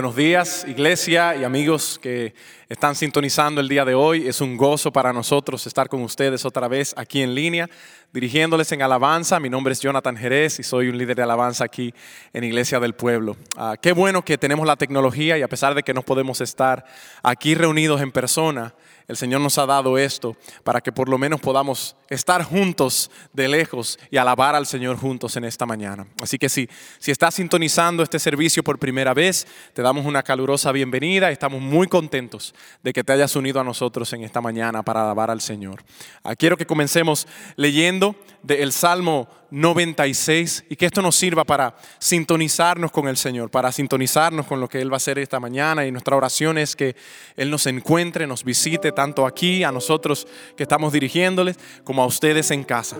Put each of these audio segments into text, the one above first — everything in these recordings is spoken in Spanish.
Buenos días, iglesia y amigos que están sintonizando el día de hoy. Es un gozo para nosotros estar con ustedes otra vez aquí en línea, dirigiéndoles en alabanza. Mi nombre es Jonathan Jerez y soy un líder de alabanza aquí en Iglesia del Pueblo. Ah, qué bueno que tenemos la tecnología y a pesar de que no podemos estar aquí reunidos en persona, el Señor nos ha dado esto para que por lo menos podamos estar juntos de lejos y alabar al Señor juntos en esta mañana. Así que si, si estás sintonizando este servicio por primera vez, te damos una calurosa bienvenida. Estamos muy contentos de que te hayas unido a nosotros en esta mañana para alabar al Señor. Ah, quiero que comencemos leyendo del Salmo 96 y que esto nos sirva para sintonizarnos con el Señor, para sintonizarnos con lo que Él va a hacer esta mañana y nuestra oración es que Él nos encuentre, nos visite tanto aquí, a nosotros que estamos dirigiéndoles, como a ustedes en casa.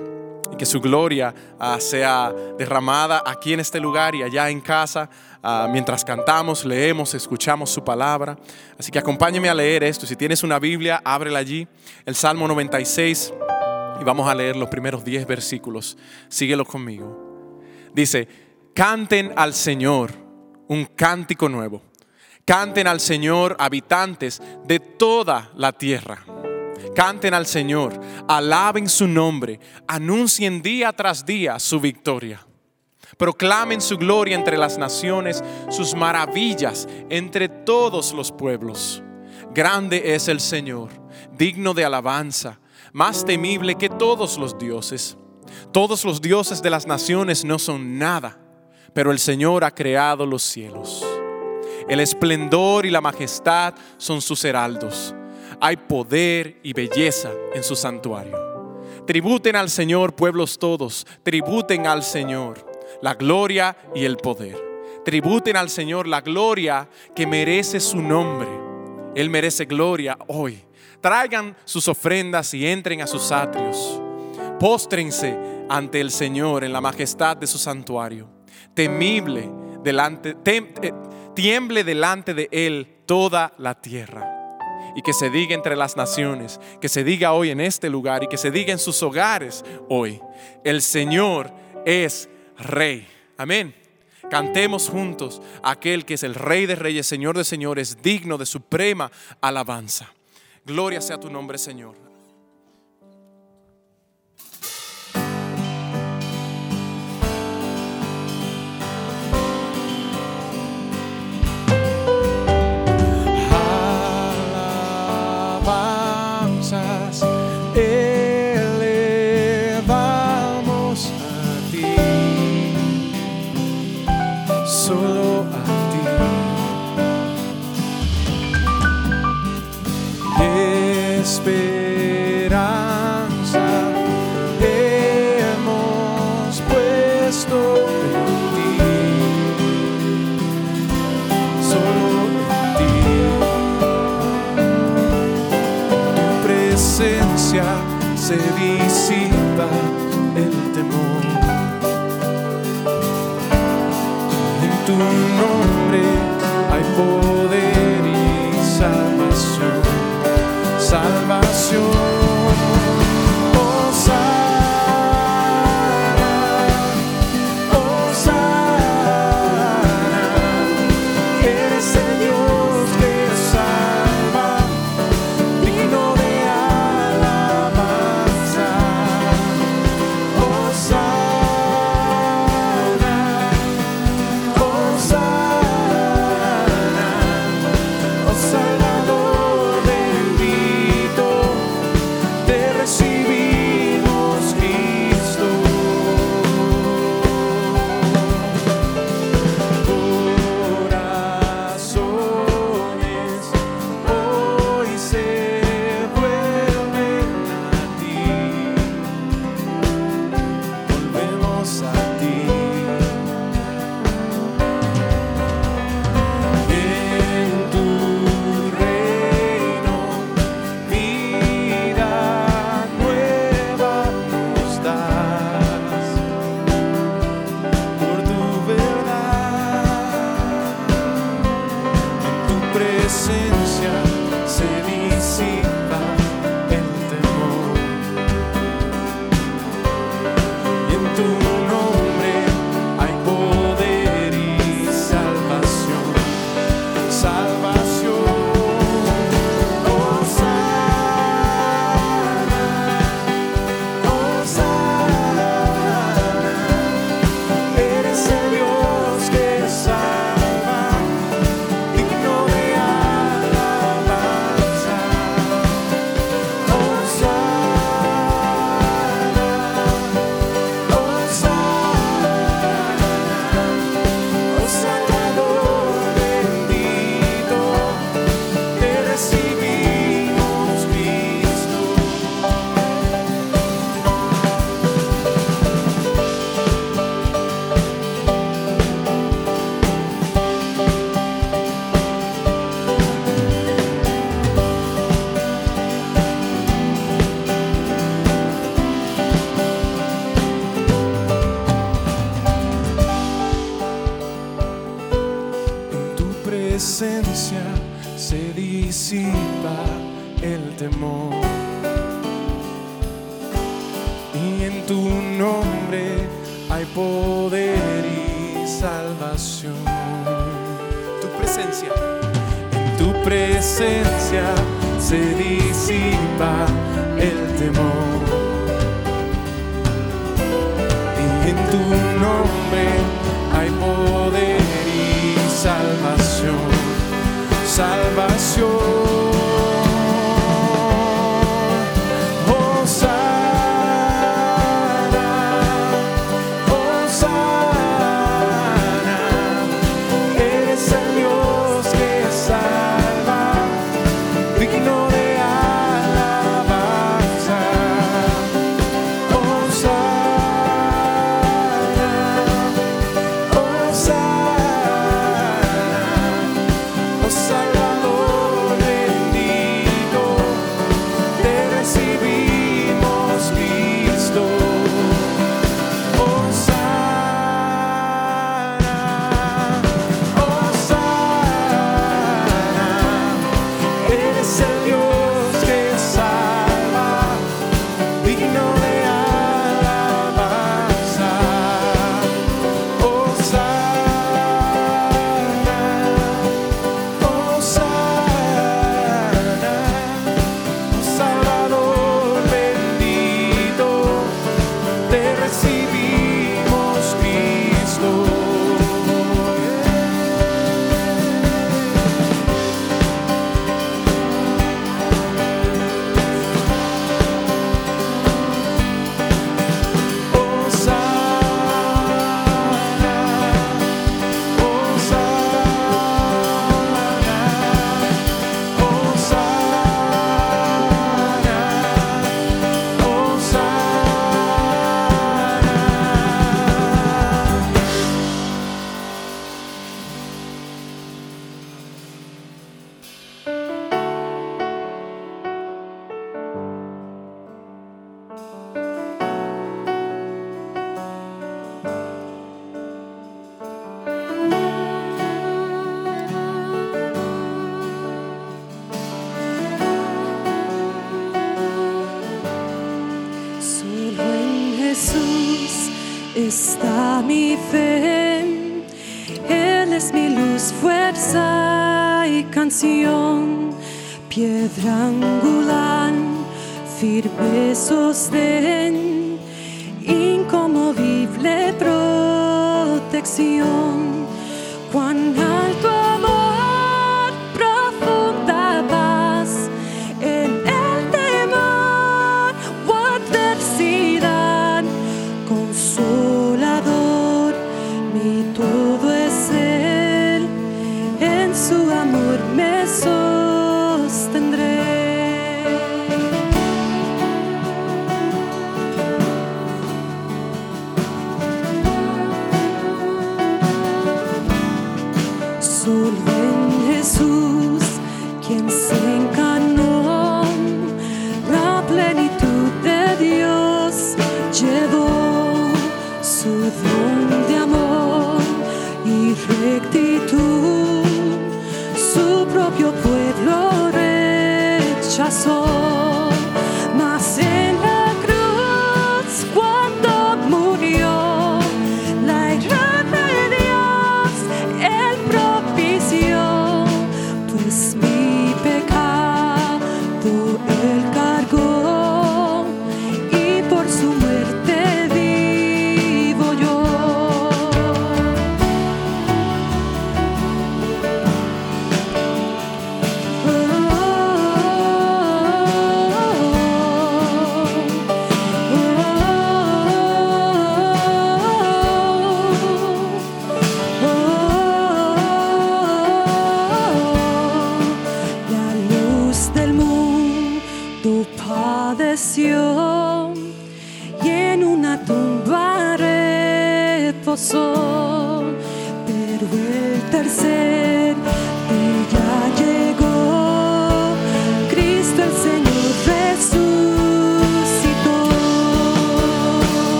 Y que su gloria ah, sea derramada aquí en este lugar y allá en casa, ah, mientras cantamos, leemos, escuchamos su palabra. Así que acompáñeme a leer esto. Si tienes una Biblia, ábrela allí. El Salmo 96 y vamos a leer los primeros 10 versículos. Síguelo conmigo. Dice, canten al Señor un cántico nuevo. Canten al Señor habitantes de toda la tierra. Canten al Señor, alaben su nombre, anuncien día tras día su victoria. Proclamen su gloria entre las naciones, sus maravillas entre todos los pueblos. Grande es el Señor, digno de alabanza más temible que todos los dioses. Todos los dioses de las naciones no son nada, pero el Señor ha creado los cielos. El esplendor y la majestad son sus heraldos. Hay poder y belleza en su santuario. Tributen al Señor pueblos todos, tributen al Señor la gloria y el poder. Tributen al Señor la gloria que merece su nombre. Él merece gloria hoy Traigan sus ofrendas y entren a sus atrios. Póstrense ante el Señor en la majestad de su santuario. Temible delante, eh, tiemble delante de Él toda la tierra. Y que se diga entre las naciones, que se diga hoy en este lugar y que se diga en sus hogares hoy, el Señor es Rey. Amén. Cantemos juntos aquel que es el Rey de Reyes, Señor de Señores, digno de suprema alabanza. Gloria sea tu nombre, Señor.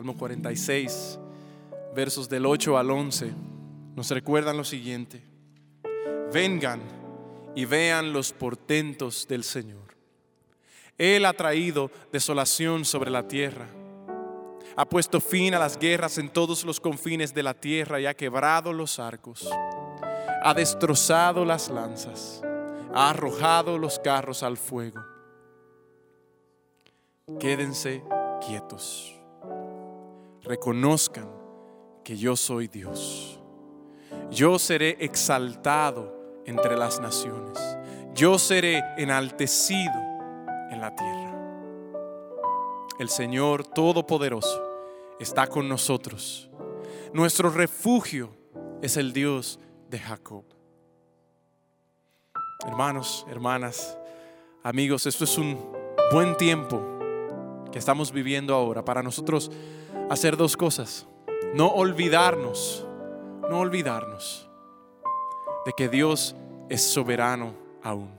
Salmo 46, versos del 8 al 11, nos recuerdan lo siguiente. Vengan y vean los portentos del Señor. Él ha traído desolación sobre la tierra. Ha puesto fin a las guerras en todos los confines de la tierra y ha quebrado los arcos. Ha destrozado las lanzas. Ha arrojado los carros al fuego. Quédense quietos. Reconozcan que yo soy Dios. Yo seré exaltado entre las naciones. Yo seré enaltecido en la tierra. El Señor Todopoderoso está con nosotros. Nuestro refugio es el Dios de Jacob. Hermanos, hermanas, amigos, esto es un buen tiempo que estamos viviendo ahora para nosotros hacer dos cosas. No olvidarnos, no olvidarnos de que Dios es soberano aún.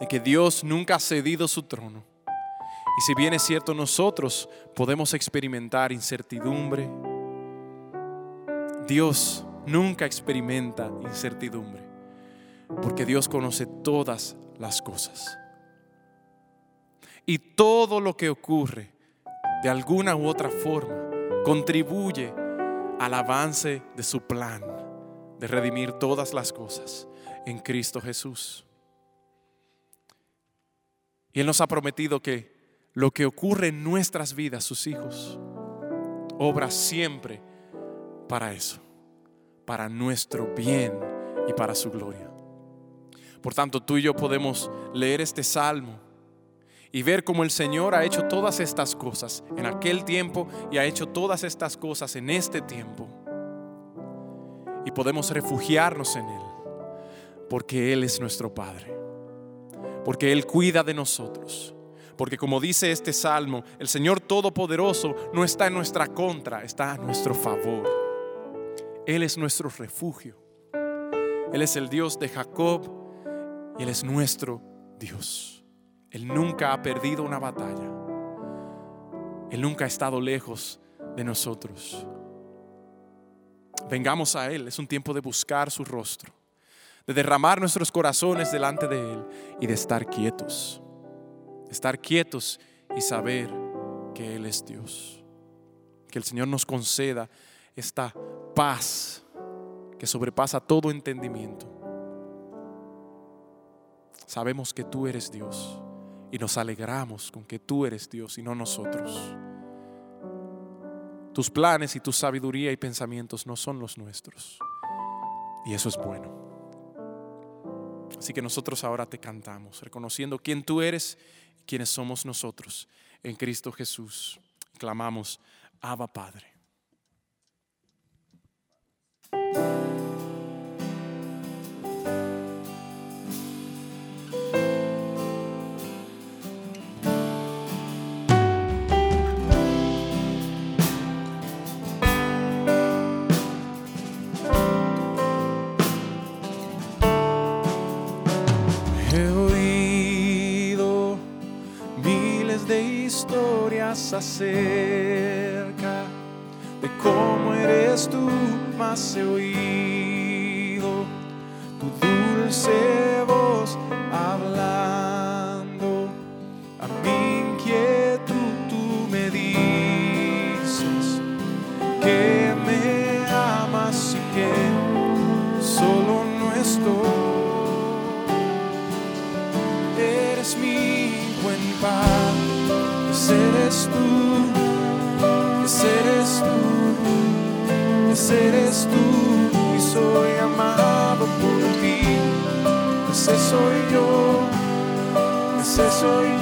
De que Dios nunca ha cedido su trono. Y si bien es cierto, nosotros podemos experimentar incertidumbre, Dios nunca experimenta incertidumbre. Porque Dios conoce todas las cosas. Y todo lo que ocurre de alguna u otra forma contribuye al avance de su plan de redimir todas las cosas en Cristo Jesús. Y Él nos ha prometido que lo que ocurre en nuestras vidas, sus hijos, obra siempre para eso, para nuestro bien y para su gloria. Por tanto, tú y yo podemos leer este salmo y ver cómo el Señor ha hecho todas estas cosas en aquel tiempo y ha hecho todas estas cosas en este tiempo. Y podemos refugiarnos en Él, porque Él es nuestro Padre, porque Él cuida de nosotros, porque como dice este salmo, el Señor Todopoderoso no está en nuestra contra, está a nuestro favor. Él es nuestro refugio. Él es el Dios de Jacob y Él es nuestro Dios. Él nunca ha perdido una batalla. Él nunca ha estado lejos de nosotros. Vengamos a Él. Es un tiempo de buscar su rostro, de derramar nuestros corazones delante de Él y de estar quietos. Estar quietos y saber que Él es Dios. Que el Señor nos conceda esta paz que sobrepasa todo entendimiento. Sabemos que tú eres Dios y nos alegramos con que tú eres Dios y no nosotros. Tus planes y tu sabiduría y pensamientos no son los nuestros. Y eso es bueno. Así que nosotros ahora te cantamos, reconociendo quién tú eres y quiénes somos nosotros en Cristo Jesús. Clamamos, Abba Padre. Acerca de cómo eres tú, más he oído. Tu dulce voz hablando eres tú y soy amado por ti. Ese soy yo, ese soy yo,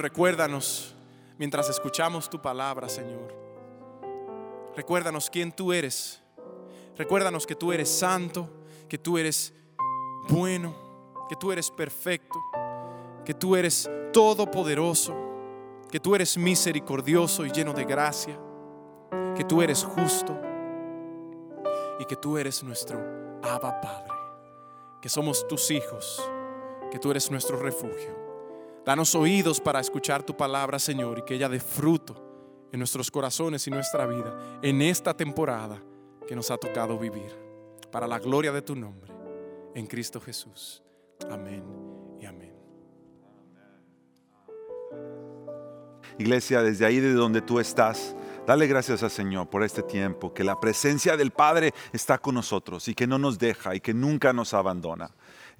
recuérdanos mientras escuchamos tu palabra, Señor. Recuérdanos quién tú eres. Recuérdanos que tú eres santo, que tú eres bueno, que tú eres perfecto, que tú eres todopoderoso, que tú eres misericordioso y lleno de gracia, que tú eres justo y que tú eres nuestro Abba Padre, que somos tus hijos, que tú eres nuestro refugio. Danos oídos para escuchar tu palabra, Señor, y que ella dé fruto en nuestros corazones y nuestra vida en esta temporada que nos ha tocado vivir. Para la gloria de tu nombre, en Cristo Jesús. Amén y amén. Iglesia, desde ahí de donde tú estás, dale gracias al Señor por este tiempo, que la presencia del Padre está con nosotros y que no nos deja y que nunca nos abandona.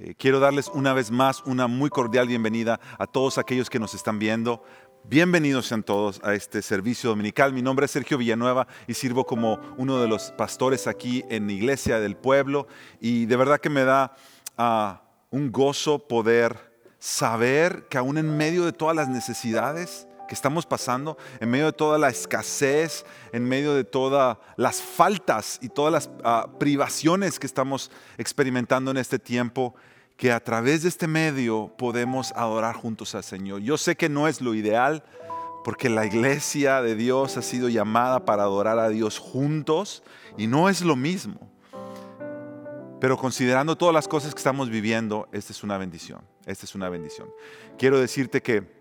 Eh, quiero darles una vez más una muy cordial bienvenida a todos aquellos que nos están viendo. Bienvenidos sean todos a este servicio dominical. Mi nombre es Sergio Villanueva y sirvo como uno de los pastores aquí en la Iglesia del Pueblo y de verdad que me da ah, un gozo poder saber que aún en medio de todas las necesidades, que estamos pasando, en medio de toda la escasez, en medio de todas las faltas y todas las ah, privaciones que estamos experimentando en este tiempo, que a través de este medio podemos adorar juntos al Señor. Yo sé que no es lo ideal, porque la iglesia de Dios ha sido llamada para adorar a Dios juntos y no es lo mismo. Pero considerando todas las cosas que estamos viviendo, esta es una bendición. Esta es una bendición. Quiero decirte que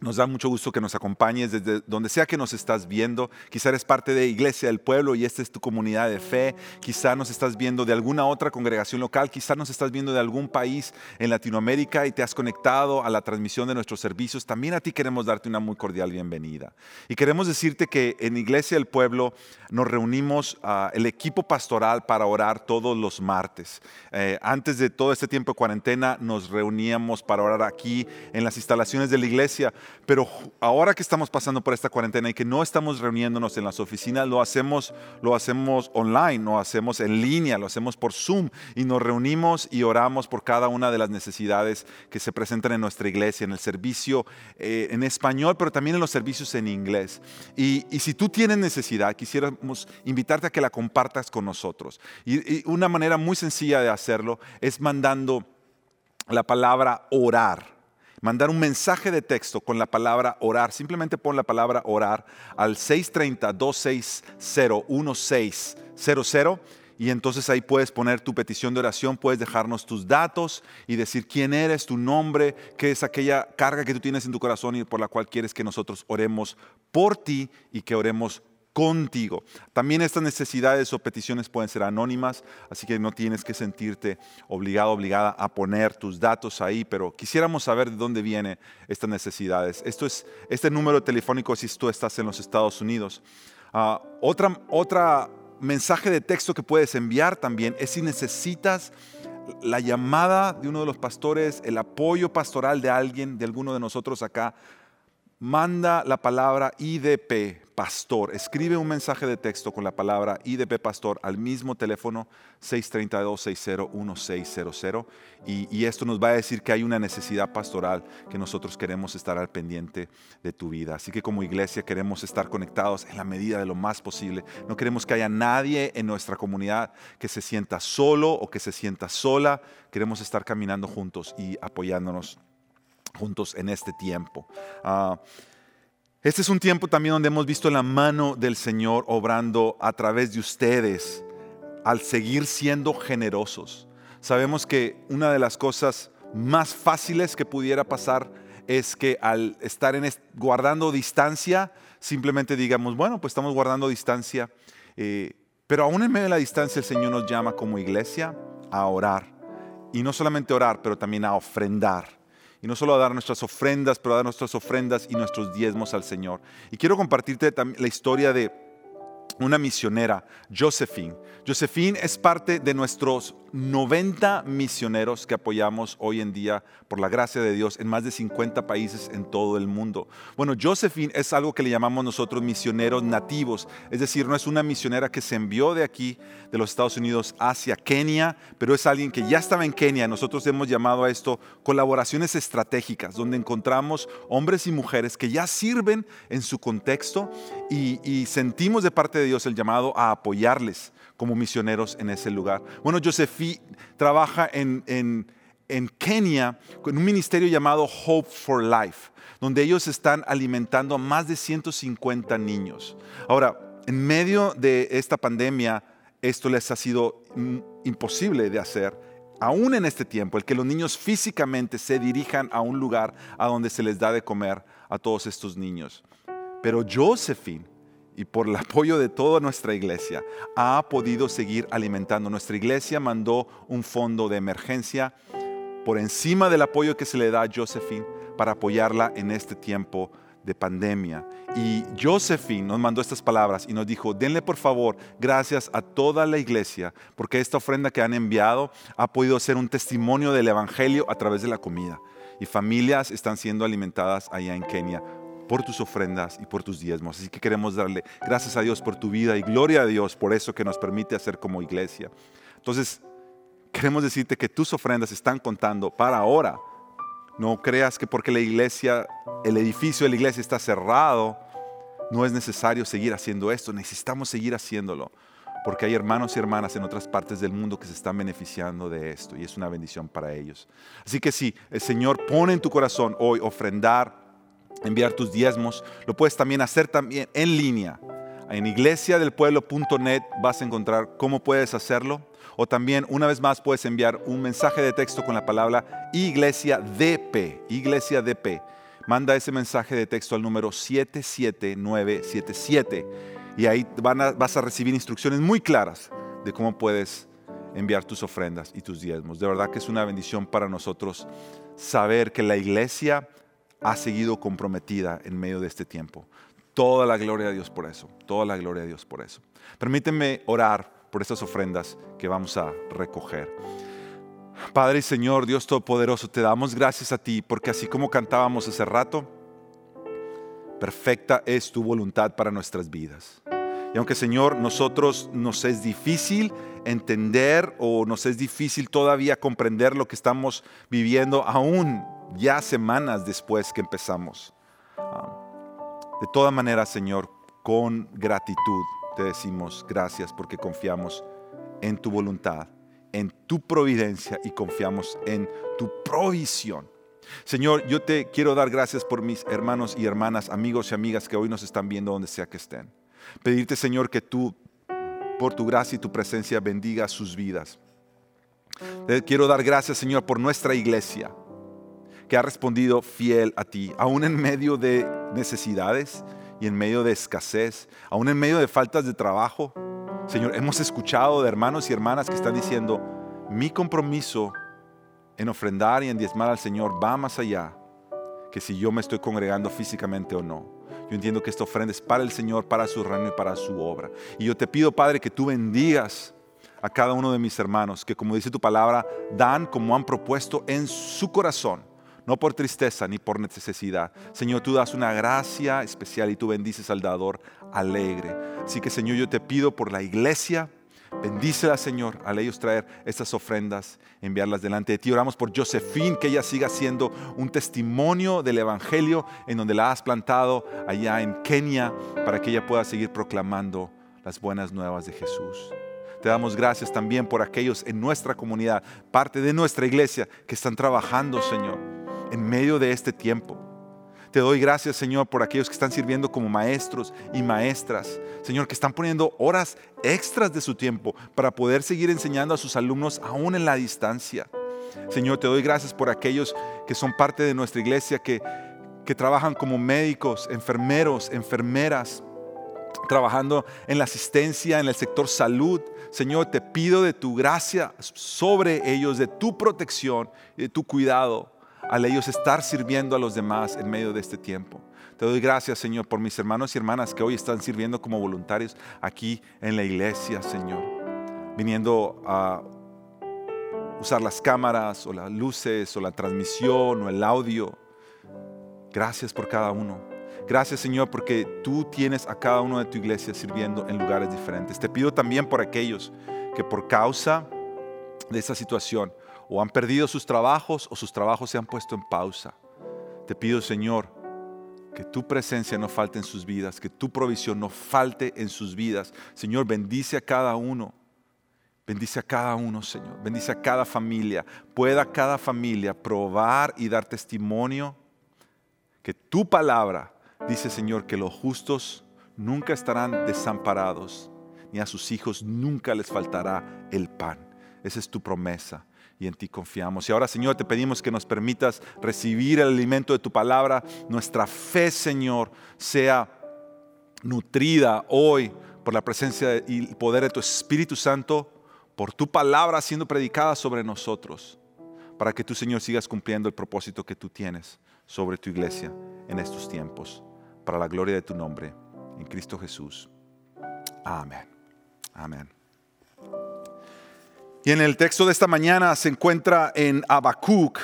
nos da mucho gusto que nos acompañes desde donde sea que nos estás viendo. Quizá eres parte de Iglesia del Pueblo y esta es tu comunidad de fe. Quizá nos estás viendo de alguna otra congregación local. Quizá nos estás viendo de algún país en Latinoamérica y te has conectado a la transmisión de nuestros servicios. También a ti queremos darte una muy cordial bienvenida. Y queremos decirte que en Iglesia del Pueblo nos reunimos uh, el equipo pastoral para orar todos los martes. Eh, antes de todo este tiempo de cuarentena nos reuníamos para orar aquí en las instalaciones de la iglesia pero ahora que estamos pasando por esta cuarentena y que no estamos reuniéndonos en las oficinas, lo hacemos, lo hacemos online, lo hacemos en línea, lo hacemos por Zoom y nos reunimos y oramos por cada una de las necesidades que se presentan en nuestra iglesia, en el servicio eh, en español, pero también en los servicios en inglés. Y, si tú tienes necesidad, quisiéramos invitarte a que la compartas con nosotros. y una manera muy sencilla de hacerlo es mandando la palabra orar mandar un mensaje de texto con la palabra orar. Simplemente pon la palabra orar al 630-260-1600 y entonces ahí puedes poner tu petición de oración, puedes dejarnos tus datos y decir quién eres, tu nombre, qué es aquella carga que tú tienes en tu corazón y por la cual quieres que nosotros oremos por ti y que oremos contigo. También estas necesidades o peticiones pueden ser anónimas, así que no tienes que sentirte obligado, obligada a poner tus datos ahí, pero quisiéramos saber de dónde vienen estas necesidades. Esto es este número telefónico si tú estás en los Estados Unidos. Uh, otra, otra mensaje de texto que puedes enviar también es si necesitas la llamada de uno de los pastores, el apoyo pastoral de alguien, de alguno de nosotros acá, manda la palabra IDP, pastor. Escribe un mensaje de texto con la palabra IDP pastor al mismo teléfono 632-601600 y, y esto nos va a decir que hay una necesidad pastoral que nosotros queremos estar al pendiente de tu vida. Así que como iglesia queremos estar conectados en la medida de lo más posible. No queremos que haya nadie en nuestra comunidad que se sienta solo o que se sienta sola. Queremos estar caminando juntos y apoyándonos juntos en este tiempo. Uh, este es un tiempo también donde hemos visto la mano del Señor obrando a través de ustedes al seguir siendo generosos. Sabemos que una de las cosas más fáciles que pudiera pasar es que al estar en guardando distancia, simplemente digamos, bueno, pues estamos guardando distancia. Eh, pero aún en medio de la distancia el Señor nos llama como iglesia a orar. Y no solamente orar, pero también a ofrendar y no solo a dar nuestras ofrendas, pero a dar nuestras ofrendas y nuestros diezmos al Señor. Y quiero compartirte la historia de una misionera, Josephine. Josephine es parte de nuestros 90 misioneros que apoyamos hoy en día por la gracia de Dios en más de 50 países en todo el mundo. Bueno, Josephine es algo que le llamamos nosotros misioneros nativos, es decir, no es una misionera que se envió de aquí, de los Estados Unidos, hacia Kenia, pero es alguien que ya estaba en Kenia. Nosotros hemos llamado a esto colaboraciones estratégicas, donde encontramos hombres y mujeres que ya sirven en su contexto y, y sentimos de parte de Dios el llamado a apoyarles como misioneros en ese lugar. Bueno, Josephine trabaja en, en, en Kenia con un ministerio llamado Hope for Life, donde ellos están alimentando a más de 150 niños. Ahora, en medio de esta pandemia, esto les ha sido imposible de hacer, aún en este tiempo, el que los niños físicamente se dirijan a un lugar a donde se les da de comer a todos estos niños. Pero Josephine y por el apoyo de toda nuestra iglesia ha podido seguir alimentando. Nuestra iglesia mandó un fondo de emergencia por encima del apoyo que se le da a Josephine para apoyarla en este tiempo de pandemia. Y Josephine nos mandó estas palabras y nos dijo, denle por favor gracias a toda la iglesia, porque esta ofrenda que han enviado ha podido ser un testimonio del Evangelio a través de la comida. Y familias están siendo alimentadas allá en Kenia por tus ofrendas y por tus diezmos. Así que queremos darle gracias a Dios por tu vida y gloria a Dios por eso que nos permite hacer como iglesia. Entonces, queremos decirte que tus ofrendas están contando para ahora. No creas que porque la iglesia, el edificio de la iglesia está cerrado, no es necesario seguir haciendo esto. Necesitamos seguir haciéndolo. Porque hay hermanos y hermanas en otras partes del mundo que se están beneficiando de esto y es una bendición para ellos. Así que si el Señor pone en tu corazón hoy ofrendar enviar tus diezmos. Lo puedes también hacer también en línea. En iglesiadelpueblo.net vas a encontrar cómo puedes hacerlo. O también, una vez más, puedes enviar un mensaje de texto con la palabra Iglesia DP. Iglesia DP. Manda ese mensaje de texto al número 77977. Y ahí vas a recibir instrucciones muy claras de cómo puedes enviar tus ofrendas y tus diezmos. De verdad que es una bendición para nosotros saber que la iglesia ha seguido comprometida en medio de este tiempo. Toda la gloria a Dios por eso, toda la gloria a Dios por eso. Permíteme orar por estas ofrendas que vamos a recoger. Padre y Señor, Dios Todopoderoso, te damos gracias a ti porque así como cantábamos hace rato, perfecta es tu voluntad para nuestras vidas. Y aunque Señor, nosotros nos es difícil entender o nos es difícil todavía comprender lo que estamos viviendo aún ya semanas después que empezamos. Ah, de toda manera, Señor, con gratitud te decimos gracias porque confiamos en tu voluntad, en tu providencia y confiamos en tu provisión. Señor, yo te quiero dar gracias por mis hermanos y hermanas, amigos y amigas que hoy nos están viendo donde sea que estén. Pedirte, Señor, que tú, por tu gracia y tu presencia, bendiga sus vidas. Te quiero dar gracias, Señor, por nuestra iglesia que ha respondido fiel a ti, aún en medio de necesidades y en medio de escasez, aún en medio de faltas de trabajo. Señor, hemos escuchado de hermanos y hermanas que están diciendo, mi compromiso en ofrendar y en diezmar al Señor va más allá que si yo me estoy congregando físicamente o no. Yo entiendo que esta ofrenda es para el Señor, para su reino y para su obra. Y yo te pido, Padre, que tú bendigas a cada uno de mis hermanos, que como dice tu palabra, dan como han propuesto en su corazón no por tristeza ni por necesidad. Señor, tú das una gracia especial y tú bendices al dador alegre. Así que, Señor, yo te pido por la iglesia, bendícela, Señor, al ellos traer estas ofrendas, enviarlas delante de ti. Oramos por Josephine, que ella siga siendo un testimonio del Evangelio en donde la has plantado allá en Kenia, para que ella pueda seguir proclamando las buenas nuevas de Jesús. Te damos gracias también por aquellos en nuestra comunidad, parte de nuestra iglesia, que están trabajando, Señor en medio de este tiempo. Te doy gracias, Señor, por aquellos que están sirviendo como maestros y maestras. Señor, que están poniendo horas extras de su tiempo para poder seguir enseñando a sus alumnos aún en la distancia. Señor, te doy gracias por aquellos que son parte de nuestra iglesia, que, que trabajan como médicos, enfermeros, enfermeras, trabajando en la asistencia, en el sector salud. Señor, te pido de tu gracia sobre ellos, de tu protección y de tu cuidado al ellos estar sirviendo a los demás en medio de este tiempo. Te doy gracias, Señor, por mis hermanos y hermanas que hoy están sirviendo como voluntarios aquí en la iglesia, Señor. Viniendo a usar las cámaras o las luces o la transmisión o el audio. Gracias por cada uno. Gracias, Señor, porque tú tienes a cada uno de tu iglesia sirviendo en lugares diferentes. Te pido también por aquellos que por causa de esta situación o han perdido sus trabajos o sus trabajos se han puesto en pausa. Te pido, Señor, que tu presencia no falte en sus vidas, que tu provisión no falte en sus vidas. Señor, bendice a cada uno. Bendice a cada uno, Señor. Bendice a cada familia. Pueda cada familia probar y dar testimonio que tu palabra dice, Señor, que los justos nunca estarán desamparados, ni a sus hijos nunca les faltará el pan. Esa es tu promesa y en ti confiamos. Y ahora, Señor, te pedimos que nos permitas recibir el alimento de tu palabra. Nuestra fe, Señor, sea nutrida hoy por la presencia y el poder de tu Espíritu Santo, por tu palabra siendo predicada sobre nosotros, para que tú, Señor, sigas cumpliendo el propósito que tú tienes sobre tu iglesia en estos tiempos, para la gloria de tu nombre, en Cristo Jesús. Amén. Amén. Y en el texto de esta mañana se encuentra en Habacuc.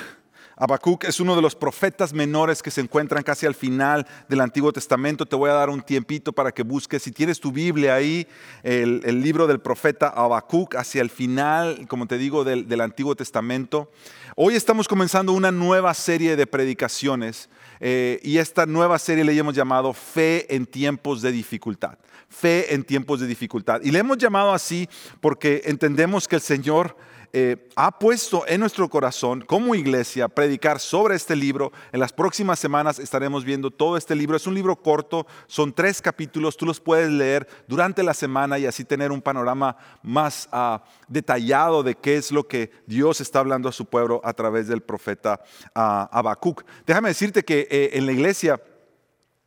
Habacuc es uno de los profetas menores que se encuentran casi al final del Antiguo Testamento. Te voy a dar un tiempito para que busques, si tienes tu Biblia ahí, el, libro del profeta Habacuc hacia el final, como te digo, del, Antiguo Testamento. Hoy estamos comenzando una nueva serie de predicaciones eh, y esta nueva serie le hemos llamado Fe en tiempos de dificultad fe en tiempos de dificultad. Y le hemos llamado así porque entendemos que el Señor eh, ha puesto en nuestro corazón como iglesia predicar sobre este libro. En las próximas semanas estaremos viendo todo este libro. Es un libro corto, son tres capítulos, tú los puedes leer durante la semana y así tener un panorama más ah, detallado de qué es lo que Dios está hablando a su pueblo a través del profeta uh, Habacuc. Déjame decirte que eh, en la iglesia,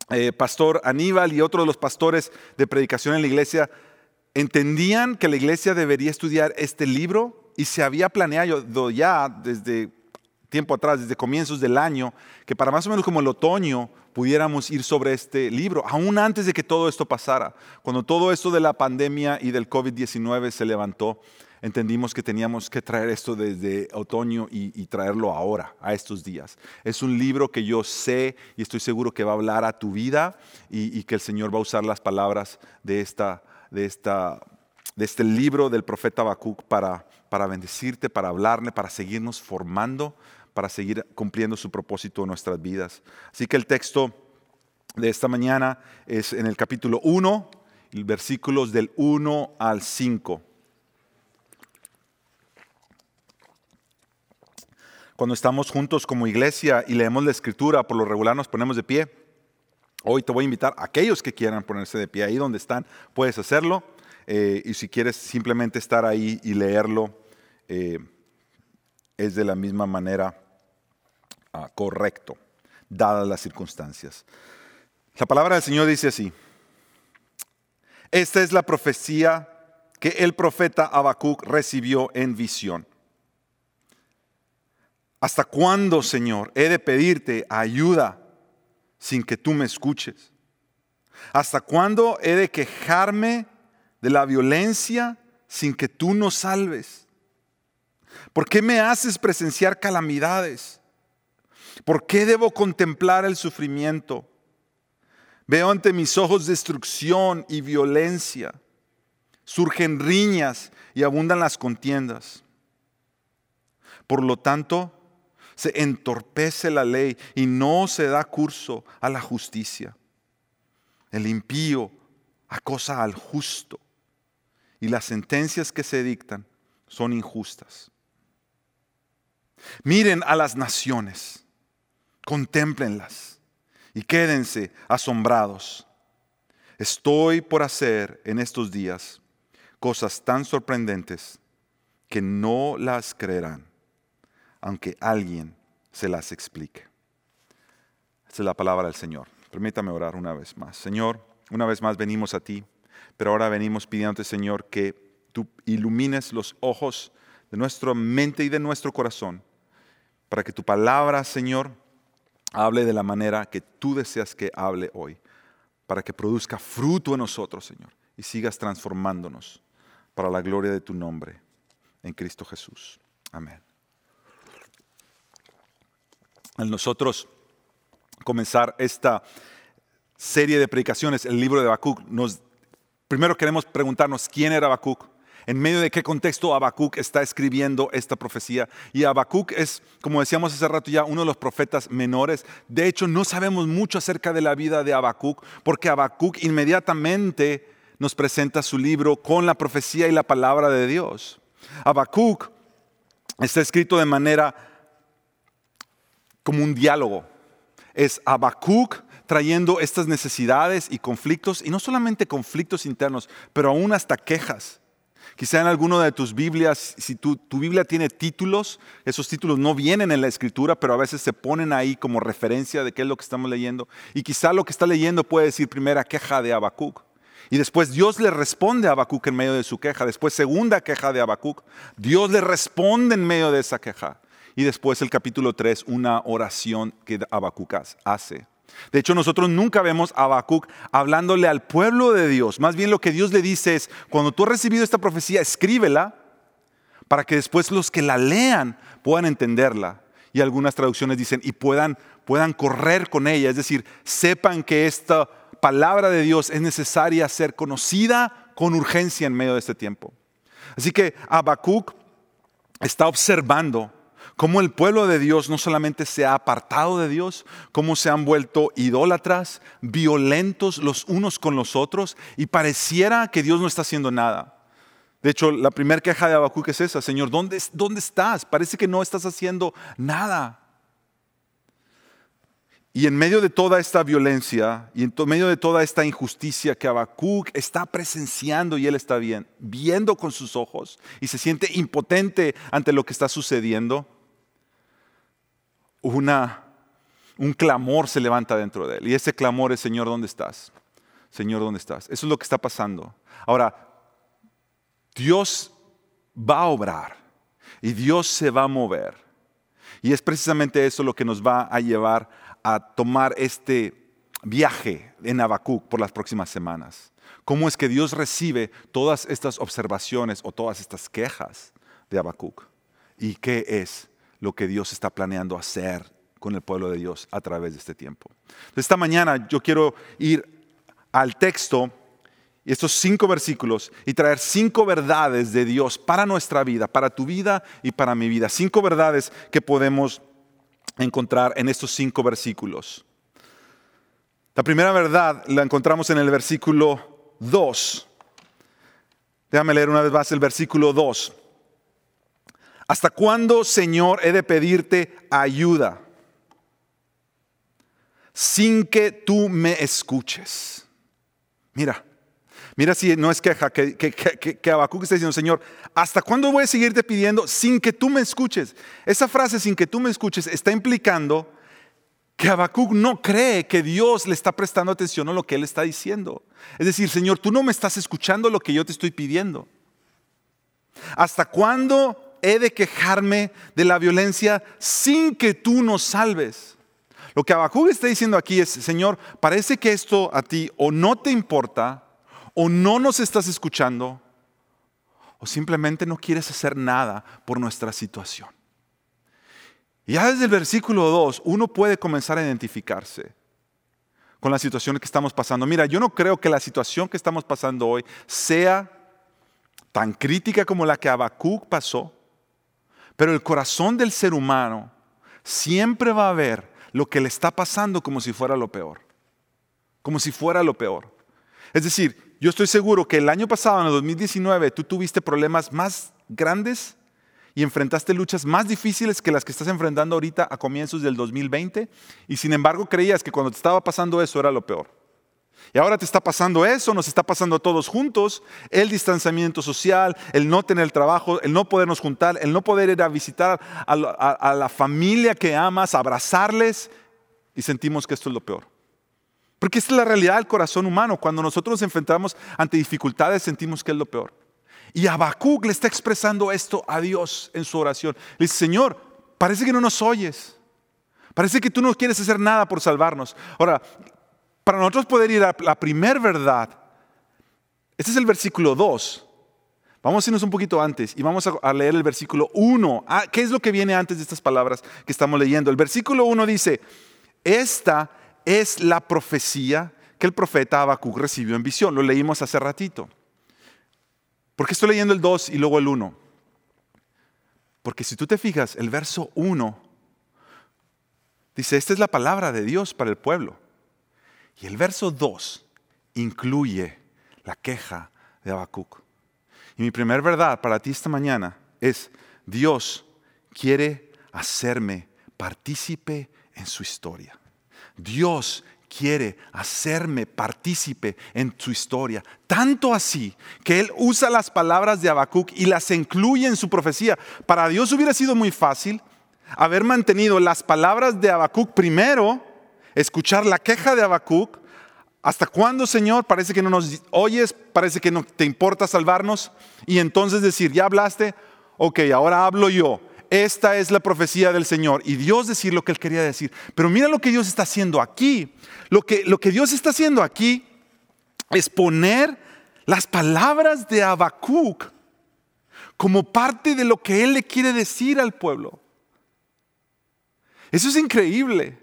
eh, Pastor Aníbal y otros de los pastores de predicación en la iglesia entendían que la iglesia debería estudiar este libro y se había planeado ya desde tiempo atrás, desde comienzos del año, que para más o menos como el otoño pudiéramos ir sobre este libro, aún antes de que todo esto pasara. Cuando todo esto de la pandemia y del COVID-19 se levantó, entendimos que teníamos que traer esto desde otoño y, traerlo ahora, a estos días. Es un libro que yo sé y estoy seguro que va a hablar a tu vida y, y que el Señor va a usar las palabras de, esta, de, esta, de este libro del profeta Habacuc para para bendecirte, para hablarle, para seguirnos formando, para seguir cumpliendo su propósito en nuestras vidas. Así que el texto de esta mañana es en el capítulo 1, versículos del 1 al 5. Cuando estamos juntos como iglesia y leemos la escritura, por lo regular nos ponemos de pie. Hoy te voy a invitar a aquellos que quieran ponerse de pie ahí donde están, puedes hacerlo. Eh, y si quieres simplemente estar ahí y leerlo, eh, es de la misma manera ah, correcto, dadas las circunstancias. La palabra del Señor dice así, esta es la profecía que el profeta Habacuc recibió en visión. ¿Hasta cuándo, Señor, he de pedirte ayuda sin que tú me escuches? ¿Hasta cuándo he de quejarme de la violencia sin que tú nos salves? ¿Por qué me haces presenciar calamidades? ¿Por qué debo contemplar el sufrimiento? Veo ante mis ojos destrucción y violencia. Surgen riñas y abundan las contiendas. Por lo tanto, se entorpece la ley y no se da curso a la justicia. El impío acosa al justo y las sentencias que se dictan son injustas. Miren a las naciones, contémplenlas y quédense asombrados. Estoy por hacer en estos días cosas tan sorprendentes que no las creerán, aunque alguien se las explique. Esta es la palabra del Señor. Permítame orar una vez más. Señor, una vez más venimos a ti pero ahora venimos pidiendo, Señor, que tú ilumines los ojos de nuestra mente y de nuestro corazón, para que tu palabra, Señor, hable de la manera que tú deseas que hable hoy, para que produzca fruto en nosotros, Señor, y sigas transformándonos para la gloria de tu nombre, en Cristo Jesús. Amén. Al nosotros comenzar esta serie de predicaciones, el libro de Habacuc nos Primero queremos preguntarnos quién era Habacuc, en medio de qué contexto Habacuc está escribiendo esta profecía. Y Habacuc es, como decíamos hace rato ya, uno de los profetas menores. De hecho, no sabemos mucho acerca de la vida de Habacuc, porque Habacuc inmediatamente nos presenta su libro con la profecía y la palabra de Dios. Habacuc está escrito de manera como un diálogo. Es Habacuc trayendo estas necesidades y conflictos, y no solamente conflictos internos, pero aún hasta quejas. Quizá en alguno de tus Biblias, si tu, tu, Biblia tiene títulos, esos títulos no vienen en la escritura, pero a veces se ponen ahí como referencia de qué es lo que estamos leyendo. Y quizá lo que está leyendo puede decir primera queja de Habacuc. Y después Dios le responde a Habacuc en medio de su queja. Después segunda queja de Habacuc. Dios le responde en medio de esa queja. Y después el capítulo 3, una oración que Habacuc hace. De hecho, nosotros nunca vemos a Habacuc hablándole al pueblo de Dios. Más bien lo que Dios le dice es, cuando tú has recibido esta profecía, escríbela para que después los que la lean puedan entenderla. Y algunas traducciones dicen, y puedan, puedan correr con ella. Es decir, sepan que esta palabra de Dios es necesaria ser conocida con urgencia en medio de este tiempo. Así que Habacuc está observando cómo el pueblo de Dios no solamente se ha apartado de Dios, cómo se han vuelto idólatras, violentos los unos con los otros y pareciera que Dios no está haciendo nada. De hecho, la primera queja de Habacuc es esa, Señor, ¿dónde, ¿dónde estás? Parece que no estás haciendo nada. Y en medio de toda esta violencia y en medio de toda esta injusticia que Habacuc está presenciando y él está bien, viendo con sus ojos y se siente impotente ante lo que está sucediendo, una, un clamor se levanta dentro de él. Y ese clamor es, Señor, ¿dónde estás? Señor, ¿dónde estás? Eso es lo que está pasando. Ahora, Dios va a obrar y Dios se va a mover. Y es precisamente eso lo que nos va a llevar a tomar este viaje en Habacuc por las próximas semanas. ¿Cómo es que Dios recibe todas estas observaciones o todas estas quejas de Habacuc? ¿Y qué es lo que Dios está planeando hacer con el pueblo de Dios a través de este tiempo? Esta mañana yo quiero ir al texto y estos cinco versículos y traer cinco verdades de Dios para nuestra vida, para tu vida y para mi vida. Cinco verdades que podemos encontrar en estos cinco versículos. La primera verdad la encontramos en el versículo 2. Déjame leer una vez más el versículo 2. ¿Hasta cuándo, Señor, he de pedirte ayuda sin que tú me escuches? Mira, Mira si no es queja, que, que, que, está diciendo, Señor, ¿hasta cuándo voy a seguirte pidiendo sin que tú me escuches? Esa frase, sin que tú me escuches, está implicando que Habacuc no cree que Dios le está prestando atención a lo que él está diciendo. Es decir, Señor, tú no me estás escuchando lo que yo te estoy pidiendo. ¿Hasta cuándo he de quejarme de la violencia sin que tú nos salves? Lo que Habacuc está diciendo aquí es, Señor, parece que esto a ti o no te importa o no nos estás escuchando o simplemente no quieres hacer nada por nuestra situación. Y ya desde el versículo 2 uno puede comenzar a identificarse con la situación que estamos pasando. Mira, yo no creo que la situación que estamos pasando hoy sea tan crítica como la que Habacuc pasó, pero el corazón del ser humano siempre va a ver lo que le está pasando como si fuera lo peor. Como si fuera lo peor. Es decir, yo estoy seguro que el año pasado, en el 2019, tú tuviste problemas más grandes y enfrentaste luchas más difíciles que las que estás enfrentando ahorita a comienzos del 2020 y sin embargo creías que cuando te estaba pasando eso era lo peor. Y ahora te está pasando eso, nos está pasando a todos juntos, el distanciamiento social, el no tener trabajo, el no podernos juntar, el no poder ir a visitar a, la familia que amas, abrazarles y sentimos que esto es lo peor. Porque esta es la realidad del corazón humano. Cuando nosotros nos enfrentamos ante dificultades sentimos que es lo peor. Y Habacuc le está expresando esto a Dios en su oración. Le dice, Señor, parece que no nos oyes. Parece que tú no quieres hacer nada por salvarnos. Ahora, para nosotros poder ir a la primera verdad, este es el versículo 2. Vamos a irnos un poquito antes y vamos a leer el versículo 1. Ah, ¿Qué es lo que viene antes de estas palabras que estamos leyendo? El versículo 1 dice, esta es la profecía que el profeta Habacuc recibió en visión. Lo leímos hace ratito. ¿Por qué estoy leyendo el 2 y luego el 1? Porque si tú te fijas, el verso 1 dice, esta es la palabra de Dios para el pueblo. Y el verso 2 incluye la queja de Habacuc. Y mi primer verdad para ti esta mañana es, Dios quiere hacerme partícipe en su historia. Dios quiere hacerme partícipe en su historia. Tanto así que Él usa las palabras de Habacuc y las incluye en su profecía. Para Dios hubiera sido muy fácil haber mantenido las palabras de Habacuc primero, escuchar la queja de Habacuc. ¿Hasta cuándo, Señor? Parece que no nos oyes, parece que no te importa salvarnos. Y entonces decir, ya hablaste, ok, ahora hablo yo esta es la profecía del Señor. Y Dios decir lo que él quería decir. Pero mira lo que Dios está haciendo aquí. Lo que, lo que Dios está haciendo aquí es poner las palabras de Habacuc como parte de lo que él le quiere decir al pueblo. Eso es increíble.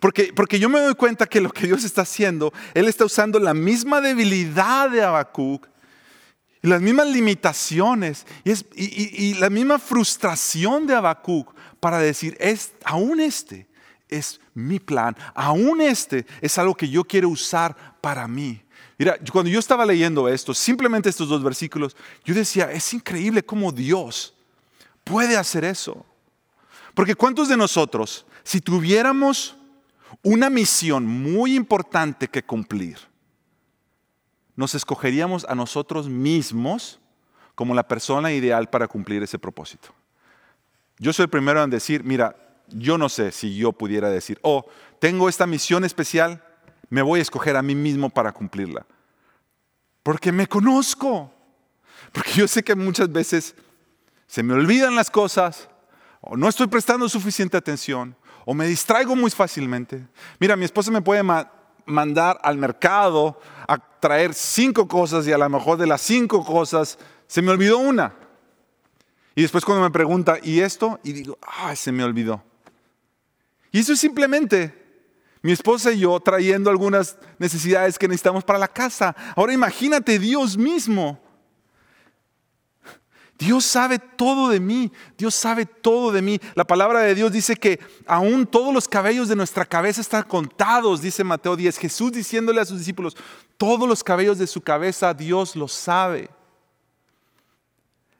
Porque, porque yo me doy cuenta que lo que Dios está haciendo, Él está usando la misma debilidad de Habacuc y las mismas limitaciones y, la misma frustración de Habacuc para decir, es, aún este es mi plan, aún este es algo que yo quiero usar para mí. Mira, cuando yo estaba leyendo esto, simplemente estos dos versículos, yo decía, es increíble cómo Dios puede hacer eso. Porque ¿cuántos de nosotros, si tuviéramos una misión muy importante que cumplir, nos escogeríamos a nosotros mismos como la persona ideal para cumplir ese propósito? Yo soy el primero en decir, mira, yo no sé si yo pudiera decir, oh, tengo esta misión especial, me voy a escoger a mí mismo para cumplirla. Porque me conozco. Porque yo sé que muchas veces se me olvidan las cosas, o no estoy prestando suficiente atención, o me distraigo muy fácilmente. Mira, mi esposa me puede mandar al mercado a traer cinco cosas y a lo mejor de las cinco cosas se me olvidó una. Y después cuando me pregunta, ¿y esto? Y digo, ay, se me olvidó. Y eso es simplemente mi esposa y yo trayendo algunas necesidades que necesitamos para la casa. Ahora imagínate Dios mismo. Dios sabe todo de mí, Dios sabe todo de mí. La palabra de Dios dice que aún todos los cabellos de nuestra cabeza están contados, dice Mateo 10. Jesús diciéndole a sus discípulos, todos los cabellos de su cabeza Dios los sabe.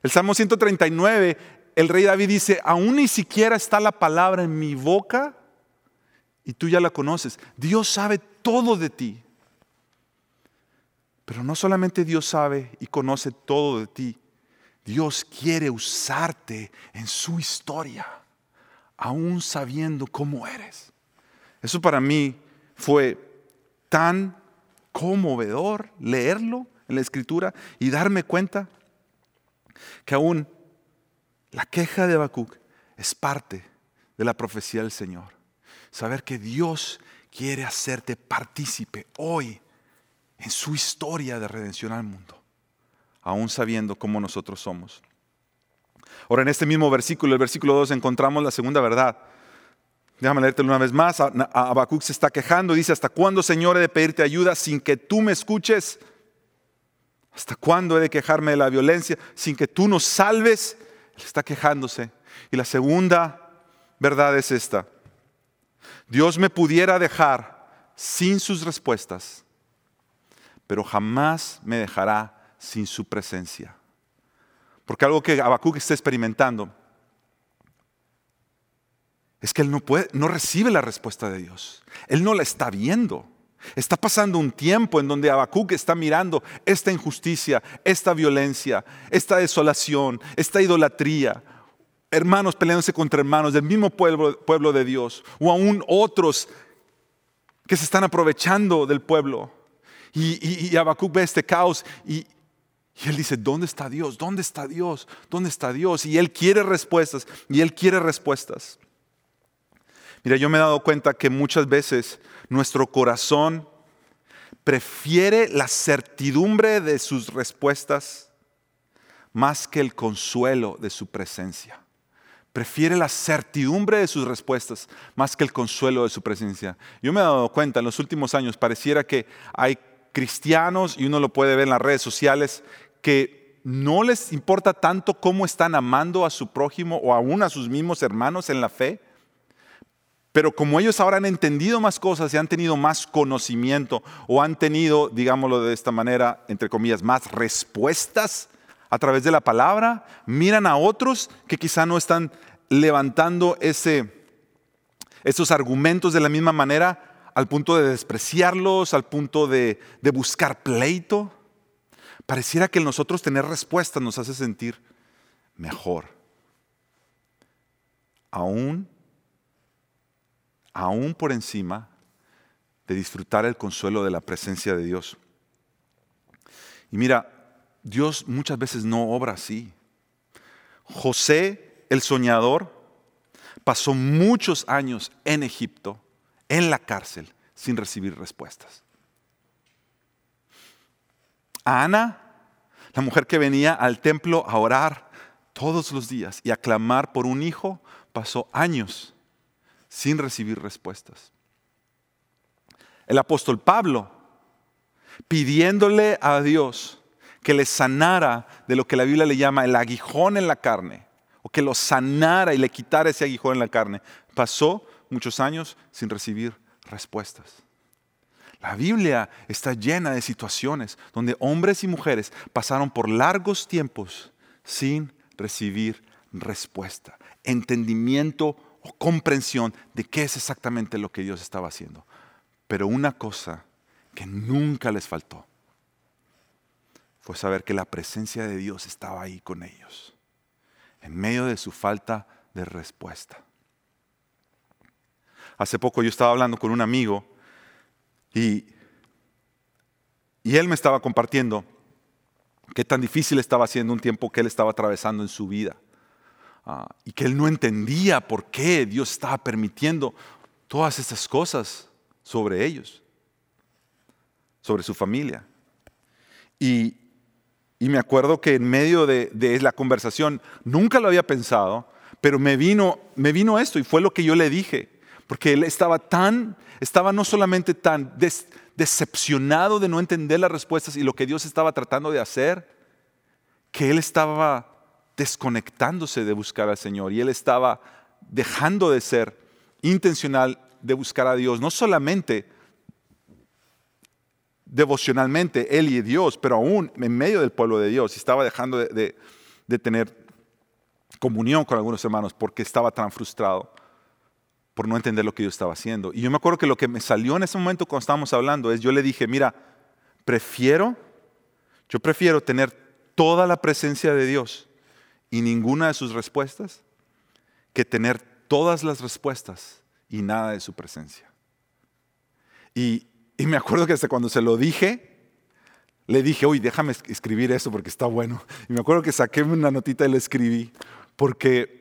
El Salmo 139, el rey David dice, aún ni siquiera está la palabra en mi boca y tú ya la conoces. Dios sabe todo de ti. Pero no solamente Dios sabe y conoce todo de ti, Dios quiere usarte en su historia, aún sabiendo cómo eres. Eso para mí fue tan conmovedor leerlo en la escritura y darme cuenta que aún la queja de Habacuc es parte de la profecía del Señor. Saber que Dios quiere hacerte partícipe hoy en su historia de redención al mundo, aún sabiendo cómo nosotros somos. Ahora en este mismo versículo, el versículo 2, encontramos la segunda verdad. Déjame leértelo una vez más. Habacuc se está quejando, dice, ¿hasta cuándo, Señor, he de pedirte ayuda sin que tú me escuches? ¿Hasta cuándo he de quejarme de la violencia sin que tú nos salves? Él está quejándose. Y la segunda verdad es esta. Dios me pudiera dejar sin sus respuestas, pero jamás me dejará sin su presencia. Porque algo que Habacuc está experimentando es que él no, puede, no recibe la respuesta de Dios. Él no la está viendo. Está pasando un tiempo en donde Habacuc está mirando esta injusticia, esta violencia, esta desolación, esta idolatría, hermanos peleándose contra hermanos del mismo pueblo, pueblo de Dios, o aún otros que se están aprovechando del pueblo. Y, y, Habacuc ve este caos y, y él dice, ¿dónde está Dios? ¿Dónde está Dios? ¿Dónde está Dios? Y él quiere respuestas, y él quiere respuestas. Mira, yo me he dado cuenta que muchas veces nuestro corazón prefiere la certidumbre de sus respuestas más que el consuelo de su presencia. Prefiere la certidumbre de sus respuestas más que el consuelo de su presencia. Yo me he dado cuenta en los últimos años, pareciera que hay cristianos, y uno lo puede ver en las redes sociales, que no les importa tanto cómo están amando a su prójimo o aún a sus mismos hermanos en la fe, pero como ellos ahora han entendido más cosas y han tenido más conocimiento o han tenido, digámoslo de esta manera, entre comillas, más respuestas a través de la palabra, miran a otros que quizá no están levantando esos argumentos de la misma manera al punto de despreciarlos, al punto de buscar pleito. Pareciera que nosotros tener respuestas nos hace sentir mejor. Aún aún por encima de disfrutar el consuelo de la presencia de Dios. Y mira, Dios muchas veces no obra así. José, el soñador, pasó muchos años en Egipto, en la cárcel, sin recibir respuestas. Ana, la mujer que venía al templo a orar todos los días y a clamar por un hijo, pasó años sin recibir respuestas. El apóstol Pablo, pidiéndole a Dios que le sanara de lo que la Biblia le llama el aguijón en la carne, o que lo sanara y le quitara ese aguijón en la carne, pasó muchos años sin recibir respuestas. La Biblia está llena de situaciones donde hombres y mujeres pasaron por largos tiempos sin recibir respuesta, entendimiento o comprensión de qué es exactamente lo que Dios estaba haciendo. Pero una cosa que nunca les faltó fue saber que la presencia de Dios estaba ahí con ellos, en medio de su falta de respuesta. Hace poco yo estaba hablando con un amigo y, él me estaba compartiendo qué tan difícil estaba siendo un tiempo que él estaba atravesando en su vida. Ah, y que él no entendía por qué Dios estaba permitiendo todas estas cosas sobre ellos, sobre su familia. Y, y me acuerdo que en medio de, de, la conversación, nunca lo había pensado, pero me vino, me vino esto y fue lo que yo le dije, porque él estaba tan, estaba no solamente tan decepcionado de no entender las respuestas y lo que Dios estaba tratando de hacer, que él estaba desconectándose de buscar al Señor y él estaba dejando de ser intencional de buscar a Dios, no solamente devocionalmente él y Dios, pero aún en medio del pueblo de Dios, estaba dejando de, de tener comunión con algunos hermanos porque estaba tan frustrado por no entender lo que yo estaba haciendo. Y yo me acuerdo que lo que me salió en ese momento cuando estábamos hablando es, yo le dije, mira, prefiero, yo prefiero tener toda la presencia de Dios y ninguna de sus respuestas que tener todas las respuestas y nada de su presencia. Y, y me acuerdo que hasta cuando se lo dije, le dije, uy, déjame escribir eso porque está bueno. Y me acuerdo que saqué una notita y le escribí, porque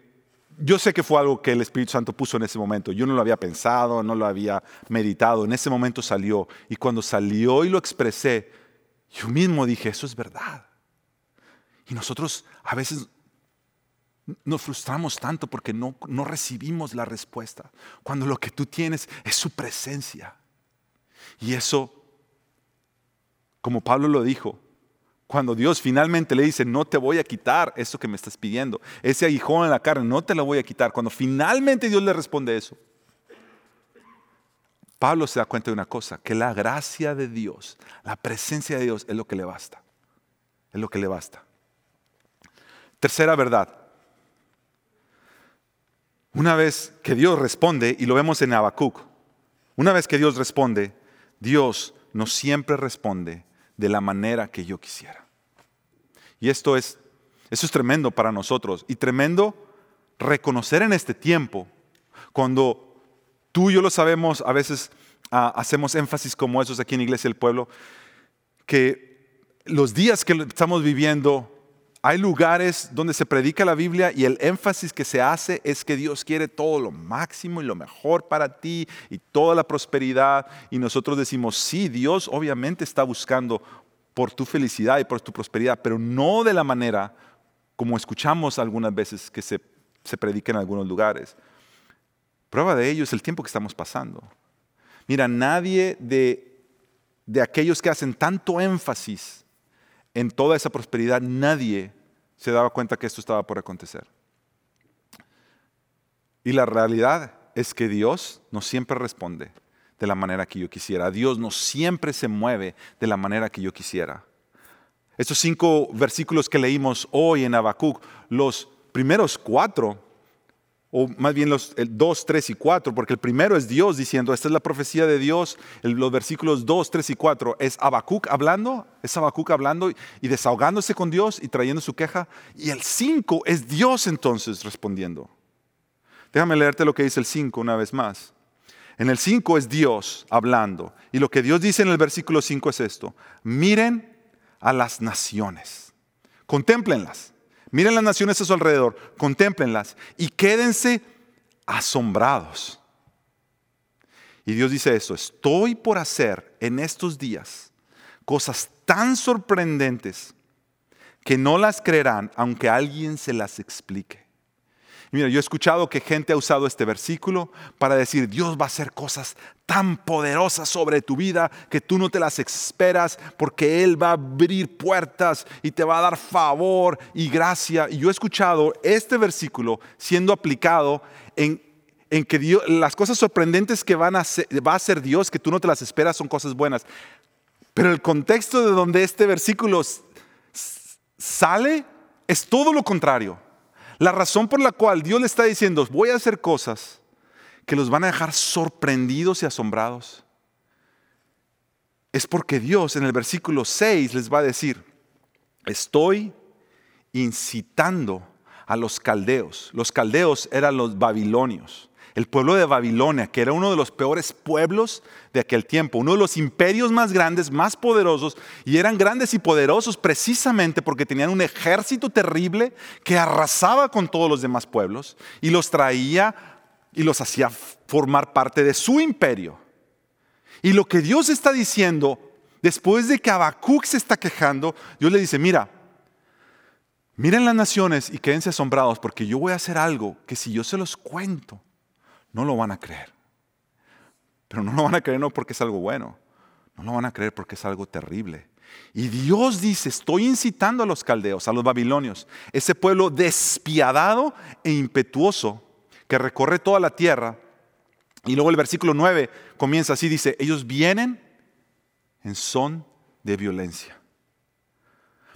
yo sé que fue algo que el Espíritu Santo puso en ese momento. Yo no lo había pensado, no lo había meditado. En ese momento salió. Y cuando salió y lo expresé, yo mismo dije, eso es verdad. Y nosotros a veces nos frustramos tanto porque no, no recibimos la respuesta, cuando lo que tú tienes es su presencia. Y eso, como Pablo lo dijo, cuando Dios finalmente le dice, no te voy a quitar eso que me estás pidiendo, ese aguijón en la carne, no te lo voy a quitar, cuando finalmente Dios le responde eso, Pablo se da cuenta de una cosa, que la gracia de Dios, la presencia de Dios es lo que le basta, es lo que le basta. Tercera verdad, una vez que Dios responde, y lo vemos en Habacuc, una vez que Dios responde, Dios no siempre responde de la manera que yo quisiera. Y esto es, eso es tremendo para nosotros y tremendo reconocer en este tiempo, cuando tú y yo lo sabemos, a veces ah, hacemos énfasis como esos aquí en Iglesia del Pueblo, que los días que estamos viviendo hay lugares donde se predica la Biblia y el énfasis que se hace es que Dios quiere todo lo máximo y lo mejor para ti y toda la prosperidad. Y nosotros decimos, sí, Dios obviamente está buscando por tu felicidad y por tu prosperidad, pero no de la manera como escuchamos algunas veces que se, se predica en algunos lugares. Prueba de ello es el tiempo que estamos pasando. Mira, nadie de, de aquellos que hacen tanto énfasis en toda esa prosperidad nadie se daba cuenta que esto estaba por acontecer. Y la realidad es que Dios no siempre responde de la manera que yo quisiera. Dios no siempre se mueve de la manera que yo quisiera. Estos cinco versículos que leímos hoy en Habacuc, los primeros cuatro o más bien los 2, 3 y 4, porque el primero es Dios diciendo, esta es la profecía de Dios, los versículos 2, 3 y 4 es Habacuc hablando, es Habacuc hablando y desahogándose con Dios y trayendo su queja, y el 5 es Dios entonces respondiendo. Déjame leerte lo que dice el 5 una vez más. En el 5 es Dios hablando, y lo que Dios dice en el versículo 5 es esto, miren a las naciones, contémplenlas Miren las naciones a su alrededor, contémplenlas y quédense asombrados. Y Dios dice eso, estoy por hacer en estos días cosas tan sorprendentes que no las creerán aunque alguien se las explique. Mira, yo he escuchado que gente ha usado este versículo para decir, Dios va a hacer cosas tan poderosas sobre tu vida que tú no te las esperas porque Él va a abrir puertas y te va a dar favor y gracia. Y yo he escuchado este versículo siendo aplicado en, en que Dios- las cosas sorprendentes que van a hacer- va a hacer Dios, que tú no te las esperas, son cosas buenas. Pero el contexto de donde este versículo sale es todo lo contrario. La razón por la cual Dios le está diciendo, voy a hacer cosas que los van a dejar sorprendidos y asombrados, es porque Dios en el versículo 6 les va a decir, estoy incitando a los caldeos. Los caldeos eran los babilonios. El pueblo de Babilonia, que era uno de los peores pueblos de aquel tiempo, uno de los imperios más grandes, más poderosos, y eran grandes y poderosos precisamente porque tenían un ejército terrible que arrasaba con todos los demás pueblos y los traía y los hacía formar parte de su imperio. Y lo que Dios está diciendo, después de que Habacuc se está quejando, Dios le dice, mira, miren las naciones y quédense asombrados porque yo voy a hacer algo que si yo se los cuento, no lo van a creer. Pero no lo van a creer no porque es algo bueno, no lo van a creer porque es algo terrible. Y Dios dice, estoy incitando a los caldeos, a los babilonios, ese pueblo despiadado e impetuoso que recorre toda la tierra. Y luego el versículo 9 comienza así, dice, ellos vienen en son de violencia.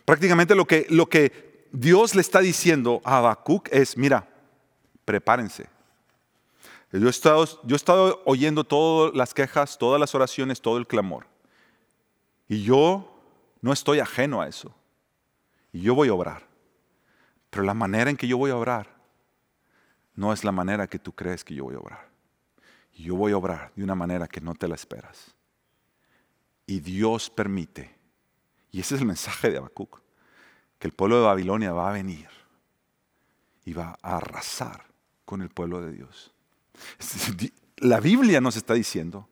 Prácticamente lo que, lo que Dios le está diciendo a Habacuc es, mira, prepárense. Yo he, estado, yo he estado oyendo todas las quejas, todas las oraciones, todo el clamor. Y yo no estoy ajeno a eso. Y yo voy a obrar. Pero la manera en que yo voy a obrar no es la manera que tú crees que yo voy a obrar. Yo voy a obrar de una manera que no te la esperas. Y Dios permite, y ese es el mensaje de Habacuc, que el pueblo de Babilonia va a venir y va a arrasar con el pueblo de Dios. La Biblia nos está diciendo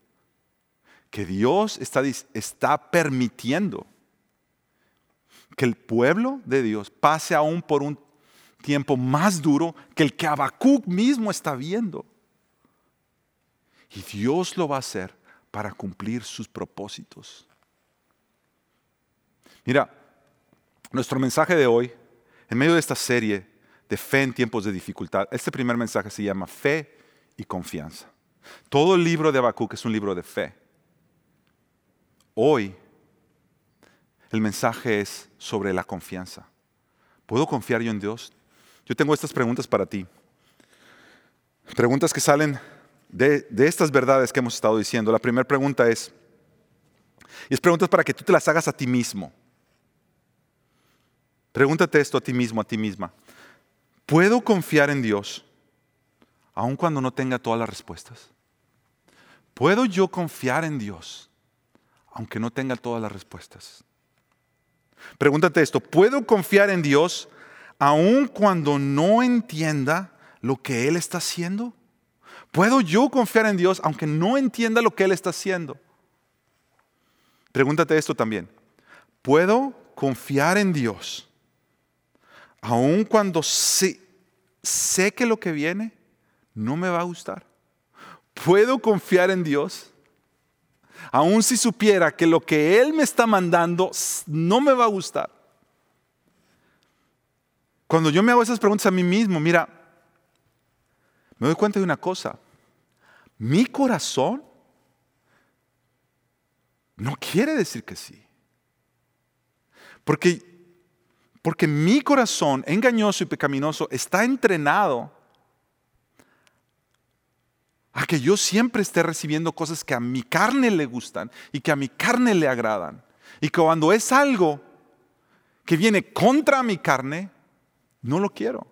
que Dios está, está permitiendo que el pueblo de Dios pase aún por un tiempo más duro que el que Habacuc mismo está viendo. Y Dios lo va a hacer para cumplir sus propósitos. Mira, nuestro mensaje de hoy, en medio de esta serie de fe en tiempos de dificultad, este primer mensaje se llama fe y confianza. Todo el libro de Habacuc es un libro de fe. Hoy, el mensaje es sobre la confianza. ¿Puedo confiar yo en Dios? Yo tengo estas preguntas para ti. Preguntas que salen de, de, estas verdades que hemos estado diciendo. La primera pregunta es, y es preguntas para que tú te las hagas a ti mismo. Pregúntate esto a ti mismo, a ti misma. ¿Puedo confiar en Dios aun cuando no tenga todas las respuestas? ¿Puedo yo confiar en Dios aunque no tenga todas las respuestas? Pregúntate esto, ¿puedo confiar en Dios aun cuando no entienda lo que Él está haciendo? ¿Puedo yo confiar en Dios aunque no entienda lo que Él está haciendo? Pregúntate esto también. ¿Puedo confiar en Dios aun cuando sé, sé, que lo que viene no me va a gustar? ¿Puedo confiar en Dios aun si supiera que lo que Él me está mandando no me va a gustar? Cuando yo me hago esas preguntas a mí mismo, mira, me doy cuenta de una cosa. Mi corazón no quiere decir que sí. Porque, porque mi corazón engañoso y pecaminoso está entrenado a que yo siempre esté recibiendo cosas que a mi carne le gustan y que a mi carne le agradan. Y que cuando es algo que viene contra mi carne, no lo quiero.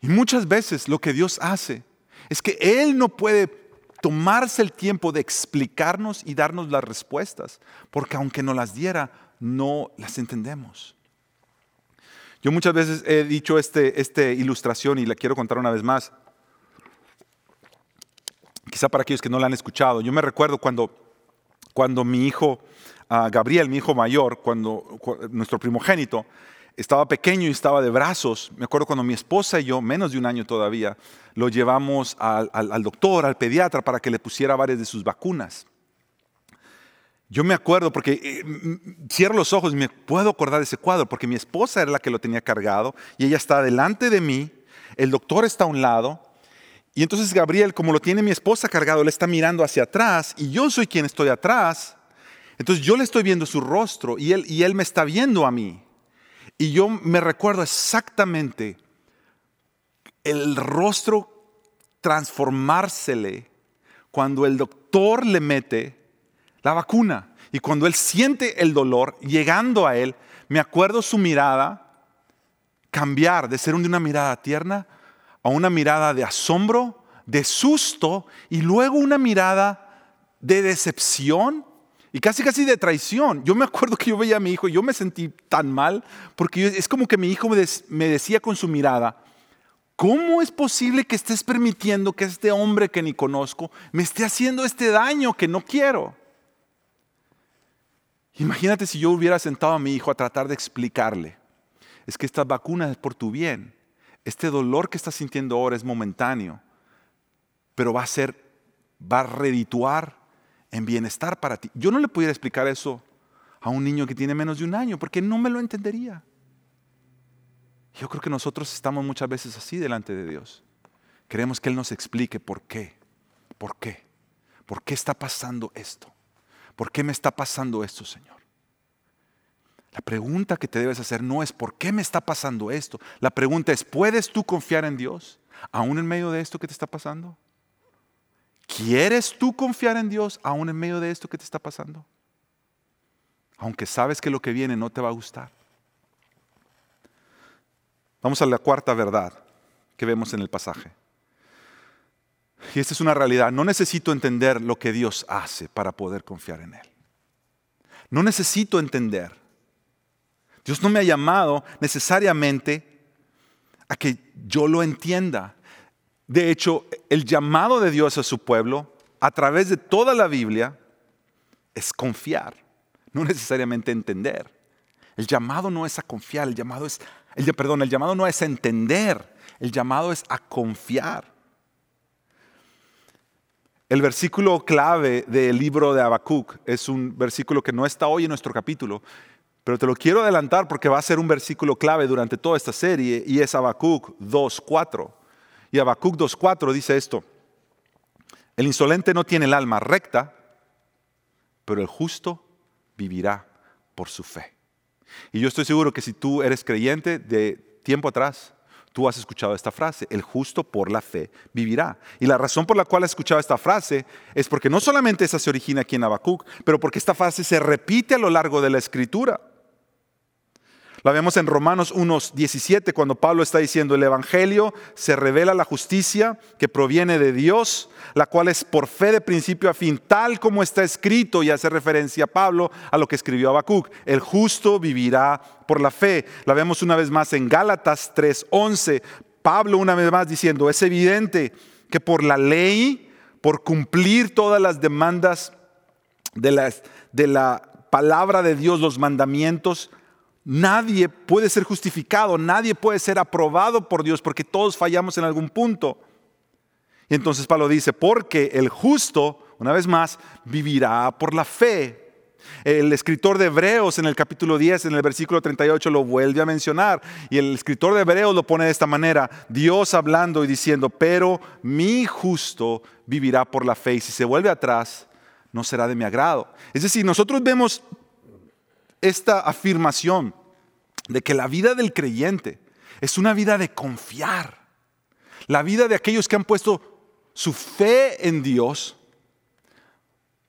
Y muchas veces lo que Dios hace es que Él no puede tomarse el tiempo de explicarnos y darnos las respuestas, porque aunque nos las diera, no las entendemos. Yo muchas veces he dicho esta este ilustración y la quiero contar una vez más. Quizá para aquellos que no la han escuchado. Yo me recuerdo cuando, cuando mi hijo, uh, Gabriel, mi hijo mayor, cuando, cuando nuestro primogénito, estaba pequeño y estaba de brazos. Me acuerdo cuando mi esposa y yo, menos de un año todavía, lo llevamos al, al, al, doctor, al pediatra, para que le pusiera varias de sus vacunas. Yo me acuerdo, porque eh, cierro los ojos y me puedo acordar de ese cuadro, porque mi esposa era la que lo tenía cargado y ella está delante de mí, el doctor está a un lado, y entonces Gabriel, como lo tiene mi esposa cargado, le está mirando hacia atrás, y yo soy quien estoy atrás. Entonces yo le estoy viendo su rostro y él, y él me está viendo a mí. Y yo me recuerdo exactamente el rostro transformársele cuando el doctor le mete la vacuna. Y cuando él siente el dolor llegando a él, me acuerdo su mirada cambiar de ser una mirada tierna a una mirada de asombro, de susto y luego una mirada de decepción y casi casi de traición. Yo me acuerdo que yo veía a mi hijo y yo me sentí tan mal porque es como que mi hijo me, decía con su mirada, ¿cómo es posible que estés permitiendo que este hombre que ni conozco me esté haciendo este daño que no quiero? Imagínate si yo hubiera sentado a mi hijo a tratar de explicarle, es que esta vacuna es por tu bien, este dolor que estás sintiendo ahora es momentáneo, pero va a ser, va a redituar en bienestar para ti. Yo no le pudiera explicar eso a un niño que tiene menos de un año, porque no me lo entendería. Yo creo que nosotros estamos muchas veces así delante de Dios. Queremos que Él nos explique por qué, por qué, por qué está pasando esto, por qué me está pasando esto, Señor. La pregunta que te debes hacer no es por qué me está pasando esto. La pregunta es, ¿puedes tú confiar en Dios aún en medio de esto que te está pasando? ¿Quieres tú confiar en Dios aún en medio de esto que te está pasando? Aunque sabes que lo que viene no te va a gustar. Vamos a la cuarta verdad que vemos en el pasaje. Y esta es una realidad. No necesito entender lo que Dios hace para poder confiar en Él. No necesito entender. Dios no me ha llamado necesariamente a que yo lo entienda. De hecho, el llamado de Dios a su pueblo a través de toda la Biblia es confiar, no necesariamente entender. El llamado no es a confiar, el llamado es, el, perdón, el llamado no es a entender, el llamado es a confiar. El versículo clave del libro de Habacuc es un versículo que no está hoy en nuestro capítulo, pero te lo quiero adelantar porque va a ser un versículo clave durante toda esta serie y es Habacuc 2.4. Y Habacuc 2.4 dice esto, el insolente no tiene el alma recta, pero el justo vivirá por su fe. Y yo estoy seguro que si tú eres creyente de tiempo atrás, tú has escuchado esta frase, el justo por la fe vivirá. Y la razón por la cual has escuchado esta frase es porque no solamente esa se origina aquí en Habacuc, pero porque esta frase se repite a lo largo de la escritura. La vemos en Romanos 1.17 cuando Pablo está diciendo, el Evangelio se revela la justicia que proviene de Dios, la cual es por fe de principio a fin, tal como está escrito y hace referencia a Pablo a lo que escribió Habacuc. El justo vivirá por la fe. La vemos una vez más en Gálatas 3.11. Pablo una vez más diciendo, es evidente que por la ley, por cumplir todas las demandas de, de la palabra de Dios, los mandamientos, Nadie puede ser justificado, nadie puede ser aprobado por Dios porque todos fallamos en algún punto. Y entonces Pablo dice, porque el justo, una vez más, vivirá por la fe. El escritor de Hebreos en el capítulo 10, en el versículo 38, lo vuelve a mencionar. Y el escritor de Hebreos lo pone de esta manera, Dios hablando y diciendo, pero mi justo vivirá por la fe. Y si se vuelve atrás, no será de mi agrado. Es decir, nosotros vemos esta afirmación de que la vida del creyente es una vida de confiar. La vida de aquellos que han puesto su fe en Dios,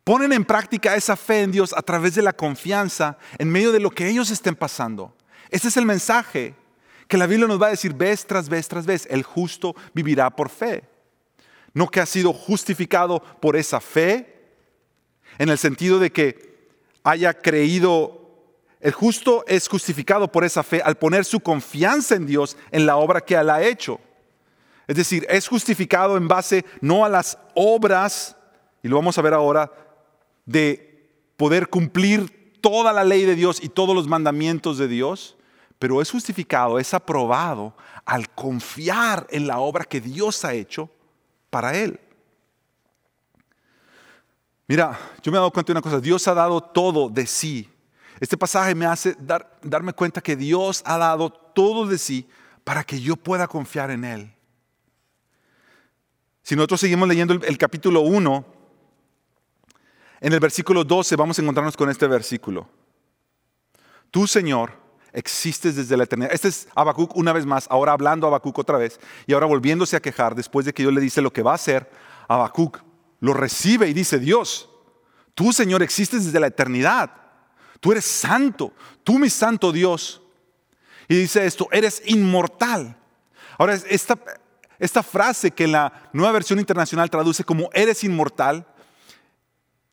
ponen en práctica esa fe en Dios a través de la confianza en medio de lo que ellos estén pasando. Ese es el mensaje que la Biblia nos va a decir vez tras vez tras vez. El justo vivirá por fe. No que ha sido justificado por esa fe, en el sentido de que haya creído el justo es justificado por esa fe al poner su confianza en Dios en la obra que Él ha hecho. Es decir, es justificado en base no a las obras, y lo vamos a ver ahora, de poder cumplir toda la ley de Dios y todos los mandamientos de Dios, pero es justificado, es aprobado al confiar en la obra que Dios ha hecho para Él. Mira, yo me he dado cuenta de una cosa, Dios ha dado todo de sí este pasaje me hace dar, darme cuenta que Dios ha dado todo de sí para que yo pueda confiar en Él. Si nosotros seguimos leyendo el, capítulo 1, en el versículo 12 vamos a encontrarnos con este versículo. Tú, Señor, existes desde la eternidad. Este es Habacuc una vez más, ahora hablando a Habacuc otra vez, y ahora volviéndose a quejar después de que Dios le dice lo que va a hacer. Habacuc lo recibe y dice, Dios, tú, Señor, existes desde la eternidad. Tú eres santo, tú mi santo Dios. Y dice esto, eres inmortal. Ahora, esta, esta frase que la nueva versión internacional traduce como eres inmortal,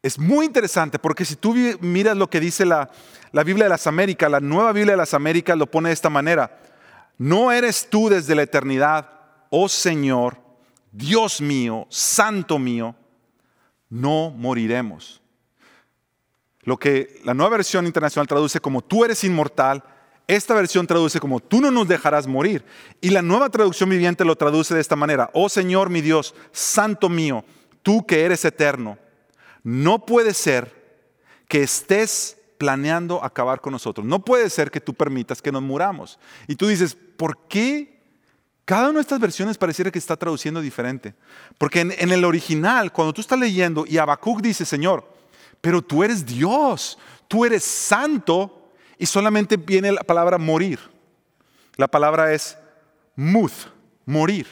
es muy interesante porque si tú miras lo que dice la, la, Biblia de las Américas, la nueva Biblia de las Américas lo pone de esta manera. No eres tú desde la eternidad, oh Señor, Dios mío, Santo mío, no moriremos. Lo que la nueva versión internacional traduce como tú eres inmortal, esta versión traduce como tú no nos dejarás morir. Y la nueva traducción viviente lo traduce de esta manera, oh Señor mi Dios, Santo mío, tú que eres eterno no puede ser que estés planeando acabar con nosotros. No puede ser que tú permitas que nos muramos. Y tú dices, ¿por qué cada una de estas versiones pareciera que está traduciendo diferente? Porque en, el original, cuando tú estás leyendo y Habacuc dice, Señor, pero tú eres Dios, tú eres santo, y solamente viene la palabra morir. La palabra es muth, morir.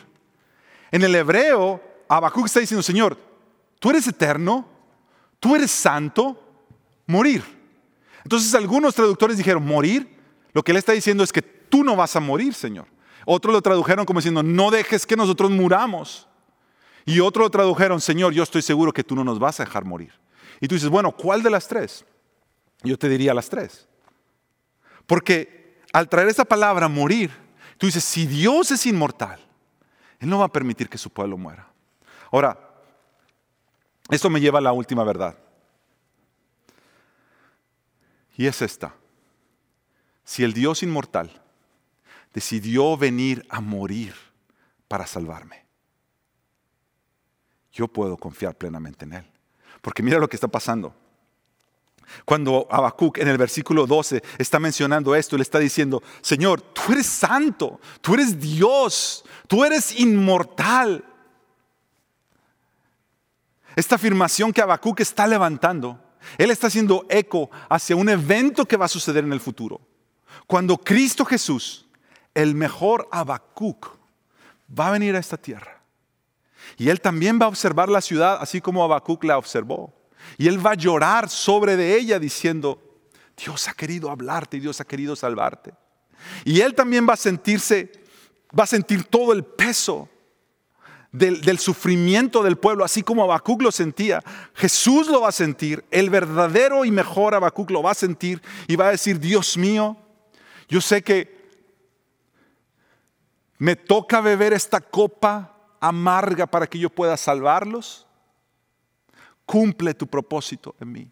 En el hebreo, Habacuc está diciendo, Señor, tú eres eterno, tú eres santo, morir. Entonces algunos traductores dijeron, morir. Lo que él está diciendo es que tú no vas a morir, Señor. Otros lo tradujeron como diciendo, no dejes que nosotros muramos. Y otros lo tradujeron, Señor, yo estoy seguro que tú no nos vas a dejar morir. Y tú dices, bueno, ¿cuál de las tres? Yo te diría las tres. Porque al traer esa palabra morir, tú dices, si Dios es inmortal, Él no va a permitir que su pueblo muera. Ahora, esto me lleva a la última verdad. Y es esta. Si el Dios inmortal decidió venir a morir para salvarme, yo puedo confiar plenamente en Él. Porque mira lo que está pasando. Cuando Habacuc en el versículo 12 está mencionando esto, le está diciendo, Señor, tú eres santo, tú eres Dios, tú eres inmortal. Esta afirmación que Habacuc está levantando, él está haciendo eco hacia un evento que va a suceder en el futuro. Cuando Cristo Jesús, el mejor Habacuc, va a venir a esta tierra. Y él también va a observar la ciudad así como Habacuc la observó. Y él va a llorar sobre de ella diciendo, Dios ha querido hablarte y Dios ha querido salvarte. Y él también va a sentirse, va a sentir todo el peso del, sufrimiento del pueblo, así como Habacuc lo sentía. Jesús lo va a sentir, el verdadero y mejor Habacuc lo va a sentir y va a decir, Dios mío, yo sé que me toca beber esta copa amarga para que yo pueda salvarlos. Cumple tu propósito en mí.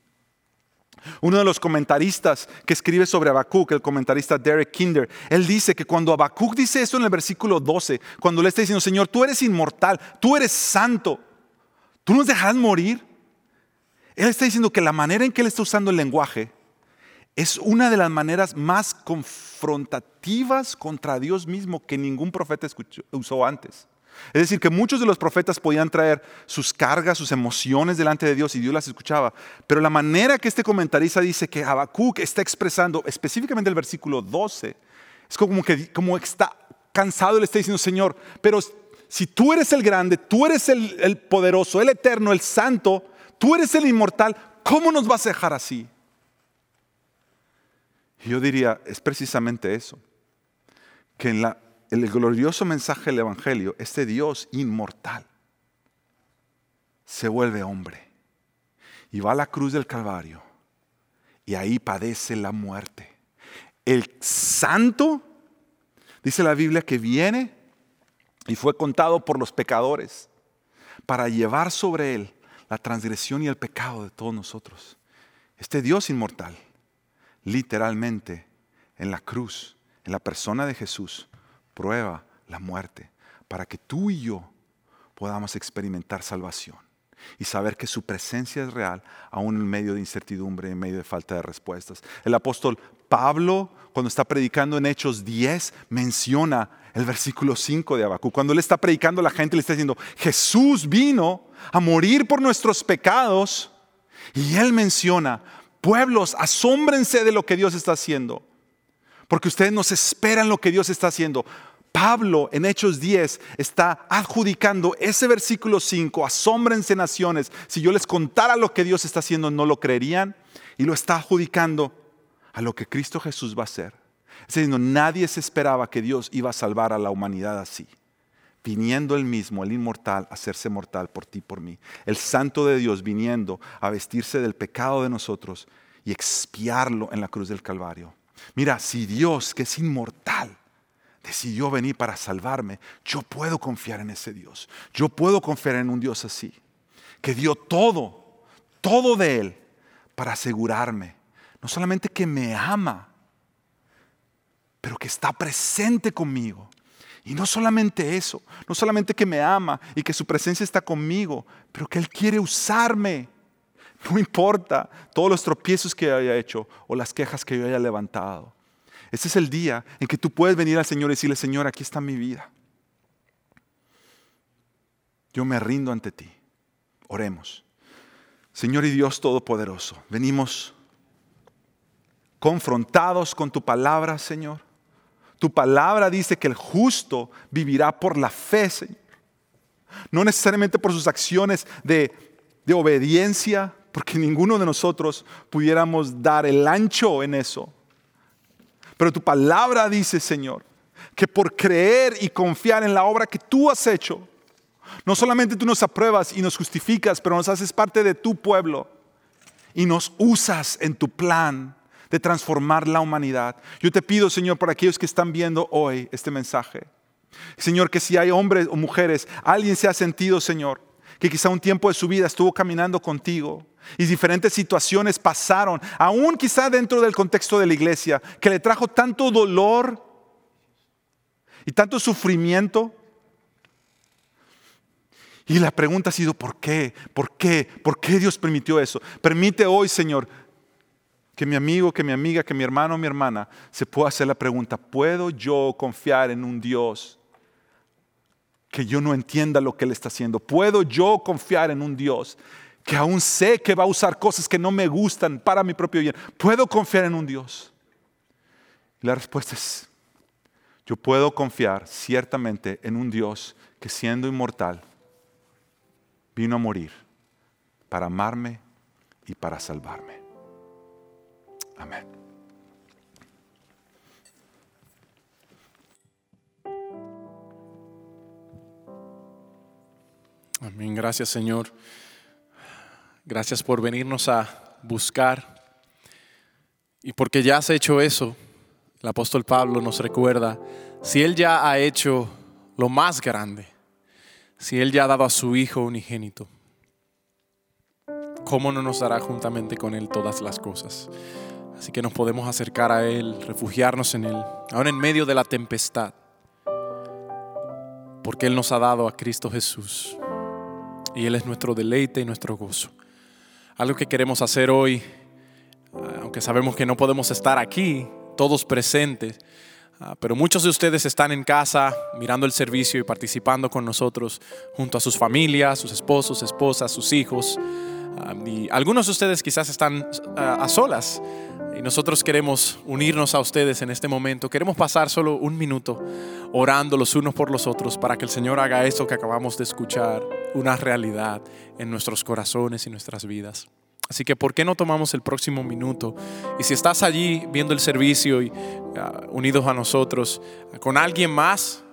Uno de los comentaristas que escribe sobre Habacuc, el comentarista Derek Kinder, él dice que cuando Habacuc dice esto en el versículo 12, cuando le está diciendo, Señor, tú eres inmortal, tú eres santo, tú nos dejarás morir, él está diciendo que la manera en que él está usando el lenguaje es una de las maneras más confrontativas contra Dios mismo que ningún profeta usó antes. Es decir, que muchos de los profetas podían traer sus cargas, sus emociones delante de Dios y Dios las escuchaba. Pero la manera que este comentarista dice que Habacuc está expresando, específicamente el versículo 12, es como que como está cansado le está diciendo, Señor, pero si tú eres el grande, tú eres el, el poderoso, el eterno, el santo, tú eres el inmortal, ¿cómo nos vas a dejar así? Y yo diría, es precisamente eso, que en la el glorioso mensaje del Evangelio, este Dios inmortal, se vuelve hombre y va a la cruz del Calvario y ahí padece la muerte. El santo, dice la Biblia, que viene y fue contado por los pecadores para llevar sobre él la transgresión y el pecado de todos nosotros. Este Dios inmortal, literalmente en la cruz, en la persona de Jesús, prueba la muerte para que tú y yo podamos experimentar salvación y saber que su presencia es real aún en medio de incertidumbre, en medio de falta de respuestas. El apóstol Pablo, cuando está predicando en Hechos 10, menciona el versículo 5 de Habacuc. Cuando él está predicando la gente, le está diciendo, Jesús vino a morir por nuestros pecados. Y él menciona, pueblos, asómbrense de lo que Dios está haciendo. Porque ustedes nos esperan lo que Dios está haciendo. Pablo en Hechos 10 está adjudicando ese versículo 5, asómbrense naciones. Si yo les contara lo que Dios está haciendo, no lo creerían. Y lo está adjudicando a lo que Cristo Jesús va a hacer. Es decir, nadie se esperaba que Dios iba a salvar a la humanidad así. Viniendo él mismo, el inmortal, a hacerse mortal por ti, por mí. El santo de Dios viniendo a vestirse del pecado de nosotros y expiarlo en la cruz del Calvario. Mira, si Dios, que es inmortal, decidió venir para salvarme, yo puedo confiar en ese Dios. Yo puedo confiar en un Dios así, que dio todo, todo de Él para asegurarme, no solamente que me ama, pero que está presente conmigo. Y no solamente eso, no solamente que me ama y que su presencia está conmigo, pero que Él quiere usarme. No importa todos los tropiezos que haya hecho o las quejas que yo haya levantado. Este es el día en que tú puedes venir al Señor y decirle, Señor, aquí está mi vida. Yo me rindo ante ti. Oremos. Señor y Dios Todopoderoso, venimos confrontados con tu palabra, Señor. Tu palabra dice que el justo vivirá por la fe, Señor. No necesariamente por sus acciones de, de obediencia, porque ninguno de nosotros pudiéramos dar el ancho en eso. Pero tu palabra dice, Señor, que por creer y confiar en la obra que tú has hecho, no solamente tú nos apruebas y nos justificas, pero nos haces parte de tu pueblo y nos usas en tu plan de transformar la humanidad. Yo te pido, Señor, por aquellos que están viendo hoy este mensaje. Señor, que si hay hombres o mujeres, alguien se ha sentido, Señor, que quizá un tiempo de su vida estuvo caminando contigo y diferentes situaciones pasaron, aún quizá dentro del contexto de la iglesia, que le trajo tanto dolor y tanto sufrimiento. Y la pregunta ha sido, ¿por qué? ¿Por qué? ¿Por qué Dios permitió eso? Permite hoy, Señor, que mi amigo, que mi amiga, que mi hermano mi hermana se pueda hacer la pregunta, ¿puedo yo confiar en un Dios que yo no entienda lo que Él está haciendo? ¿Puedo yo confiar en un Dios que aún sé que va a usar cosas que no me gustan para mi propio bien. ¿Puedo confiar en un Dios? Y la respuesta es, yo puedo confiar ciertamente en un Dios que siendo inmortal vino a morir para amarme y para salvarme. Amén. Amén. Gracias Señor. Gracias por venirnos a buscar. Y porque ya has hecho eso, el apóstol Pablo nos recuerda, si Él ya ha hecho lo más grande, si Él ya ha dado a su Hijo unigénito, ¿cómo no nos dará juntamente con Él todas las cosas? Así que nos podemos acercar a Él, refugiarnos en Él, aún en medio de la tempestad, porque Él nos ha dado a Cristo Jesús y Él es nuestro deleite y nuestro gozo. Algo que queremos hacer hoy, ah, aunque sabemos que no podemos estar aquí, todos presentes, ah, pero muchos de ustedes están en casa mirando el servicio y participando con nosotros junto a sus familias, sus esposos, esposas, sus hijos. Ah, y algunos de ustedes quizás están a solas y nosotros queremos unirnos a ustedes en este momento. Queremos pasar solo un minuto orando los unos por los otros para que el Señor haga eso que acabamos de escuchar una realidad en nuestros corazones y nuestras vidas. Así que, ¿por qué no tomamos el próximo minuto? Y si estás allí viendo el servicio y ah, unidos a nosotros, con alguien más,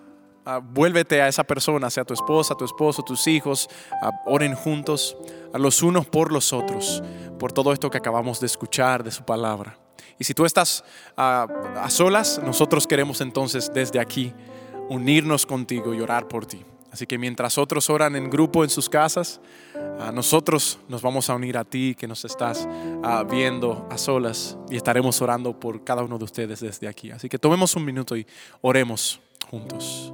ah, vuélvete a esa persona, sea tu esposa, tu esposo, tus hijos, ah, oren juntos, a los unos por los otros, por todo esto que acabamos de escuchar de su palabra. Y si tú estás a solas, nosotros queremos entonces desde aquí unirnos contigo y orar por ti. Así que mientras otros oran en grupo en sus casas, nosotros nos vamos a unir a ti que nos estás viendo a solas y estaremos orando por cada uno de ustedes desde aquí. Así que tomemos un minuto y oremos juntos.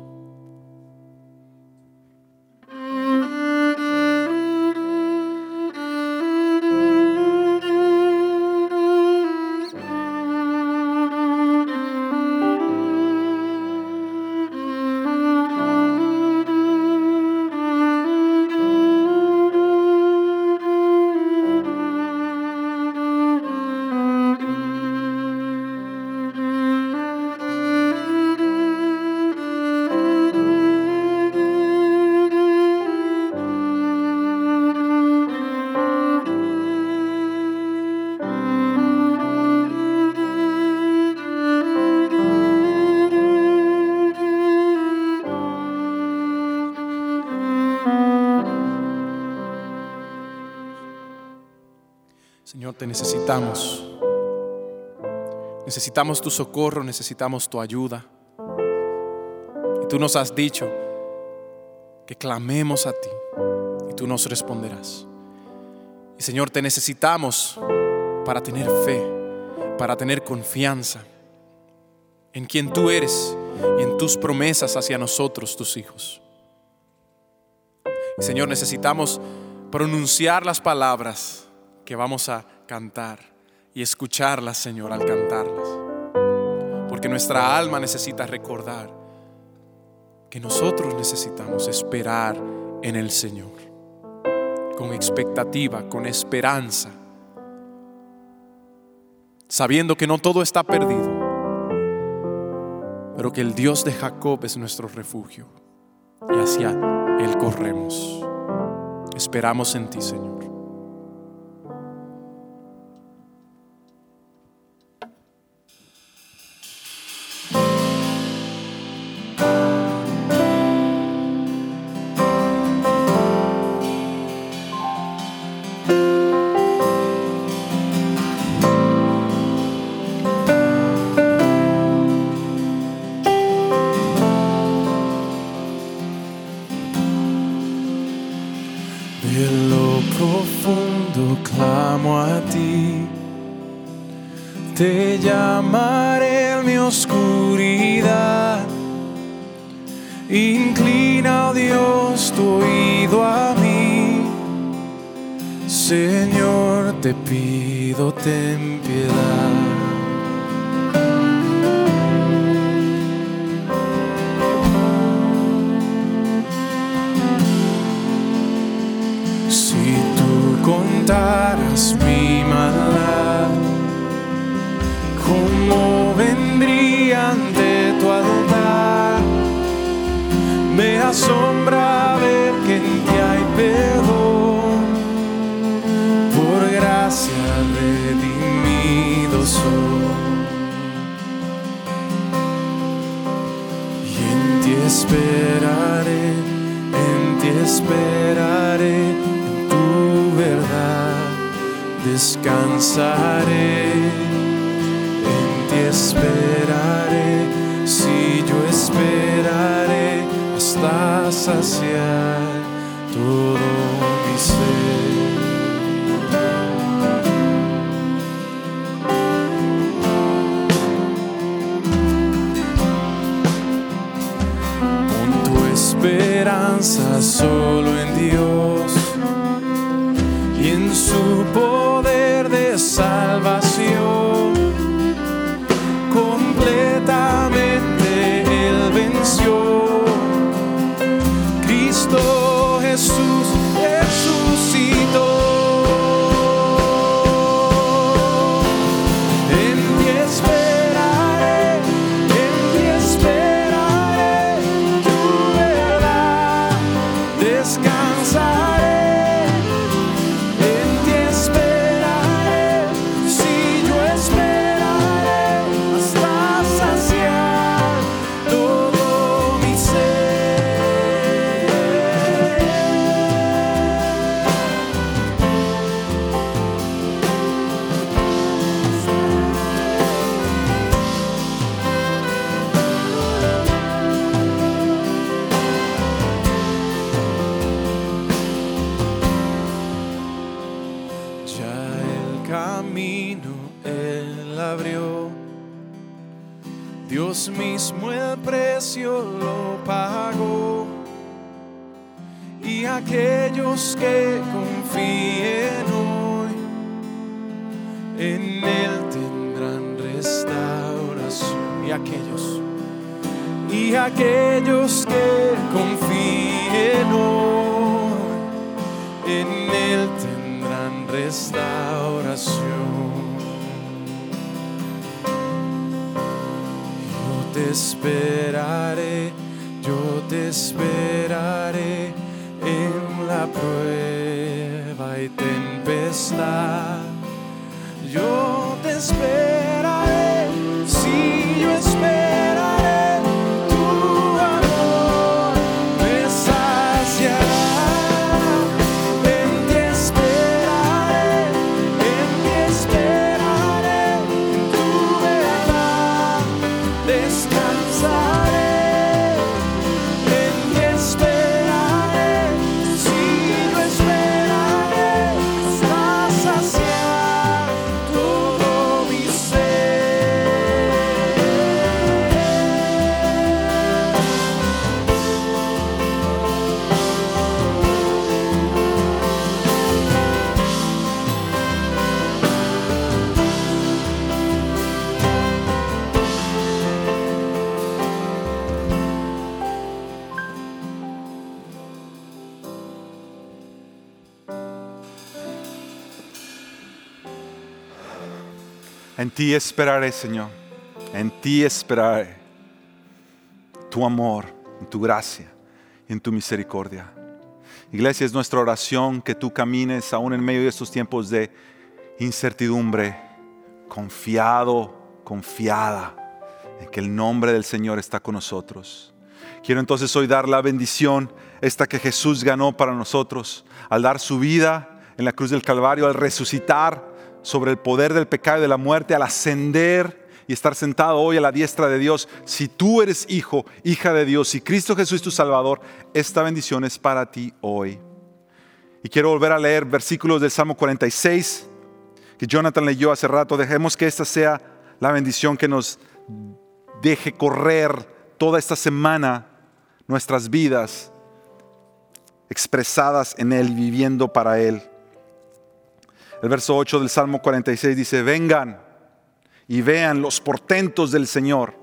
Necesitamos tu socorro, necesitamos tu ayuda. Y tú nos has dicho que clamemos a ti y tú nos responderás. Y Señor, te necesitamos para tener fe, para tener confianza en quien tú eres y en tus promesas hacia nosotros, tus hijos. Y Señor, necesitamos pronunciar las palabras que vamos a cantar y escucharlas, Señor, al cantarlas. Porque nuestra alma necesita recordar que nosotros necesitamos esperar en el Señor, con expectativa, con esperanza, sabiendo que no todo está perdido, pero que el Dios de Jacob es nuestro refugio y hacia Él corremos. Esperamos en ti, Señor. Tú contaras descansaré. En ti esperaré, si yo esperaré hasta saciar todo mi ser. Tu esperanza solo en Dios y en su poder y ti esperaré, Señor. En ti esperaré. Tu amor, en tu gracia, en tu misericordia. Iglesia, es nuestra oración que tú camines aún en medio de estos tiempos de incertidumbre, confiado, confiada en que el nombre del Señor está con nosotros. Quiero entonces hoy dar la bendición, esta que Jesús ganó para nosotros, al dar su vida en la cruz del Calvario, al resucitar sobre el poder del pecado y de la muerte, al ascender y estar sentado hoy a la diestra de Dios. Si tú eres hijo, hija de Dios, si Cristo Jesús es tu Salvador, esta bendición es para ti hoy. Y quiero volver a leer versículos del Salmo 46 que Jonathan leyó hace rato. Dejemos que esta sea la bendición que nos deje correr toda esta semana nuestras vidas expresadas en Él y viviendo para Él. El verso 8 del Salmo 46 dice, vengan y vean los portentos del Señor.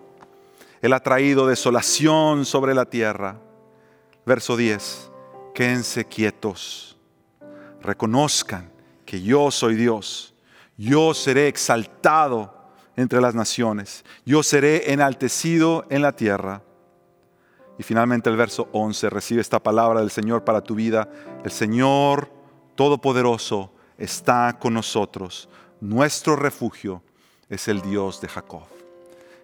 Él ha traído desolación sobre la tierra. Verso 10, quédense quietos, reconozcan que yo soy Dios, yo seré exaltado entre las naciones, yo seré enaltecido en la tierra. Y finalmente el verso 11 recibe esta palabra del Señor para tu vida. El Señor Todopoderoso está con nosotros. Nuestro refugio es el Dios de Jacob.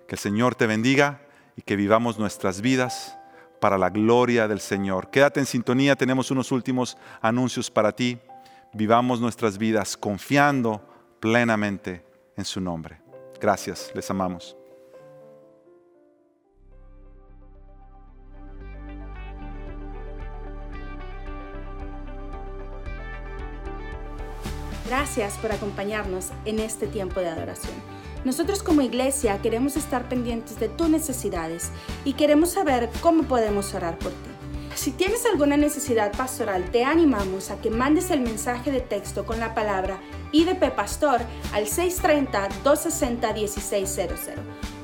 Que el Señor te bendiga y que vivamos nuestras vidas para la gloria del Señor. Quédate en sintonía, tenemos unos últimos anuncios para ti. Vivamos nuestras vidas confiando plenamente en su nombre. Gracias, les amamos. Gracias por acompañarnos en este tiempo de adoración. Nosotros como iglesia queremos estar pendientes de tus necesidades y queremos saber cómo podemos orar por ti. Si tienes alguna necesidad pastoral, te animamos a que mandes el mensaje de texto con la palabra IDP Pastor al 630-260-1600.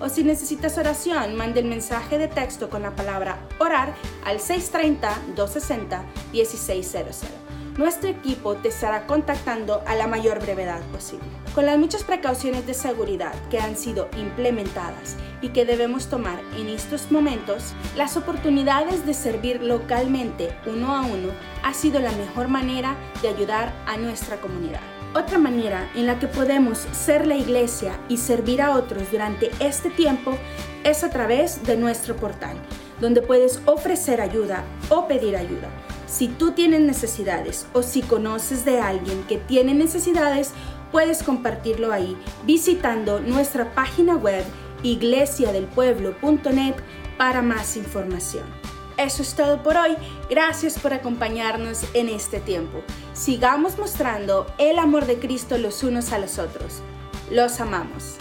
O si necesitas oración, mande el mensaje de texto con la palabra orar al 630-260-1600. Nuestro equipo te estará contactando a la mayor brevedad posible. Con las muchas precauciones de seguridad que han sido implementadas y que debemos tomar en estos momentos, las oportunidades de servir localmente uno a uno ha sido la mejor manera de ayudar a nuestra comunidad. Otra manera en la que podemos ser la iglesia y servir a otros durante este tiempo es a través de nuestro portal, donde puedes ofrecer ayuda o pedir ayuda. Si tú tienes necesidades o si conoces de alguien que tiene necesidades, puedes compartirlo ahí visitando nuestra página web iglesiadelpueblo.net para más información. Eso es todo por hoy. Gracias por acompañarnos en este tiempo. Sigamos mostrando el amor de Cristo los unos a los otros. Los amamos.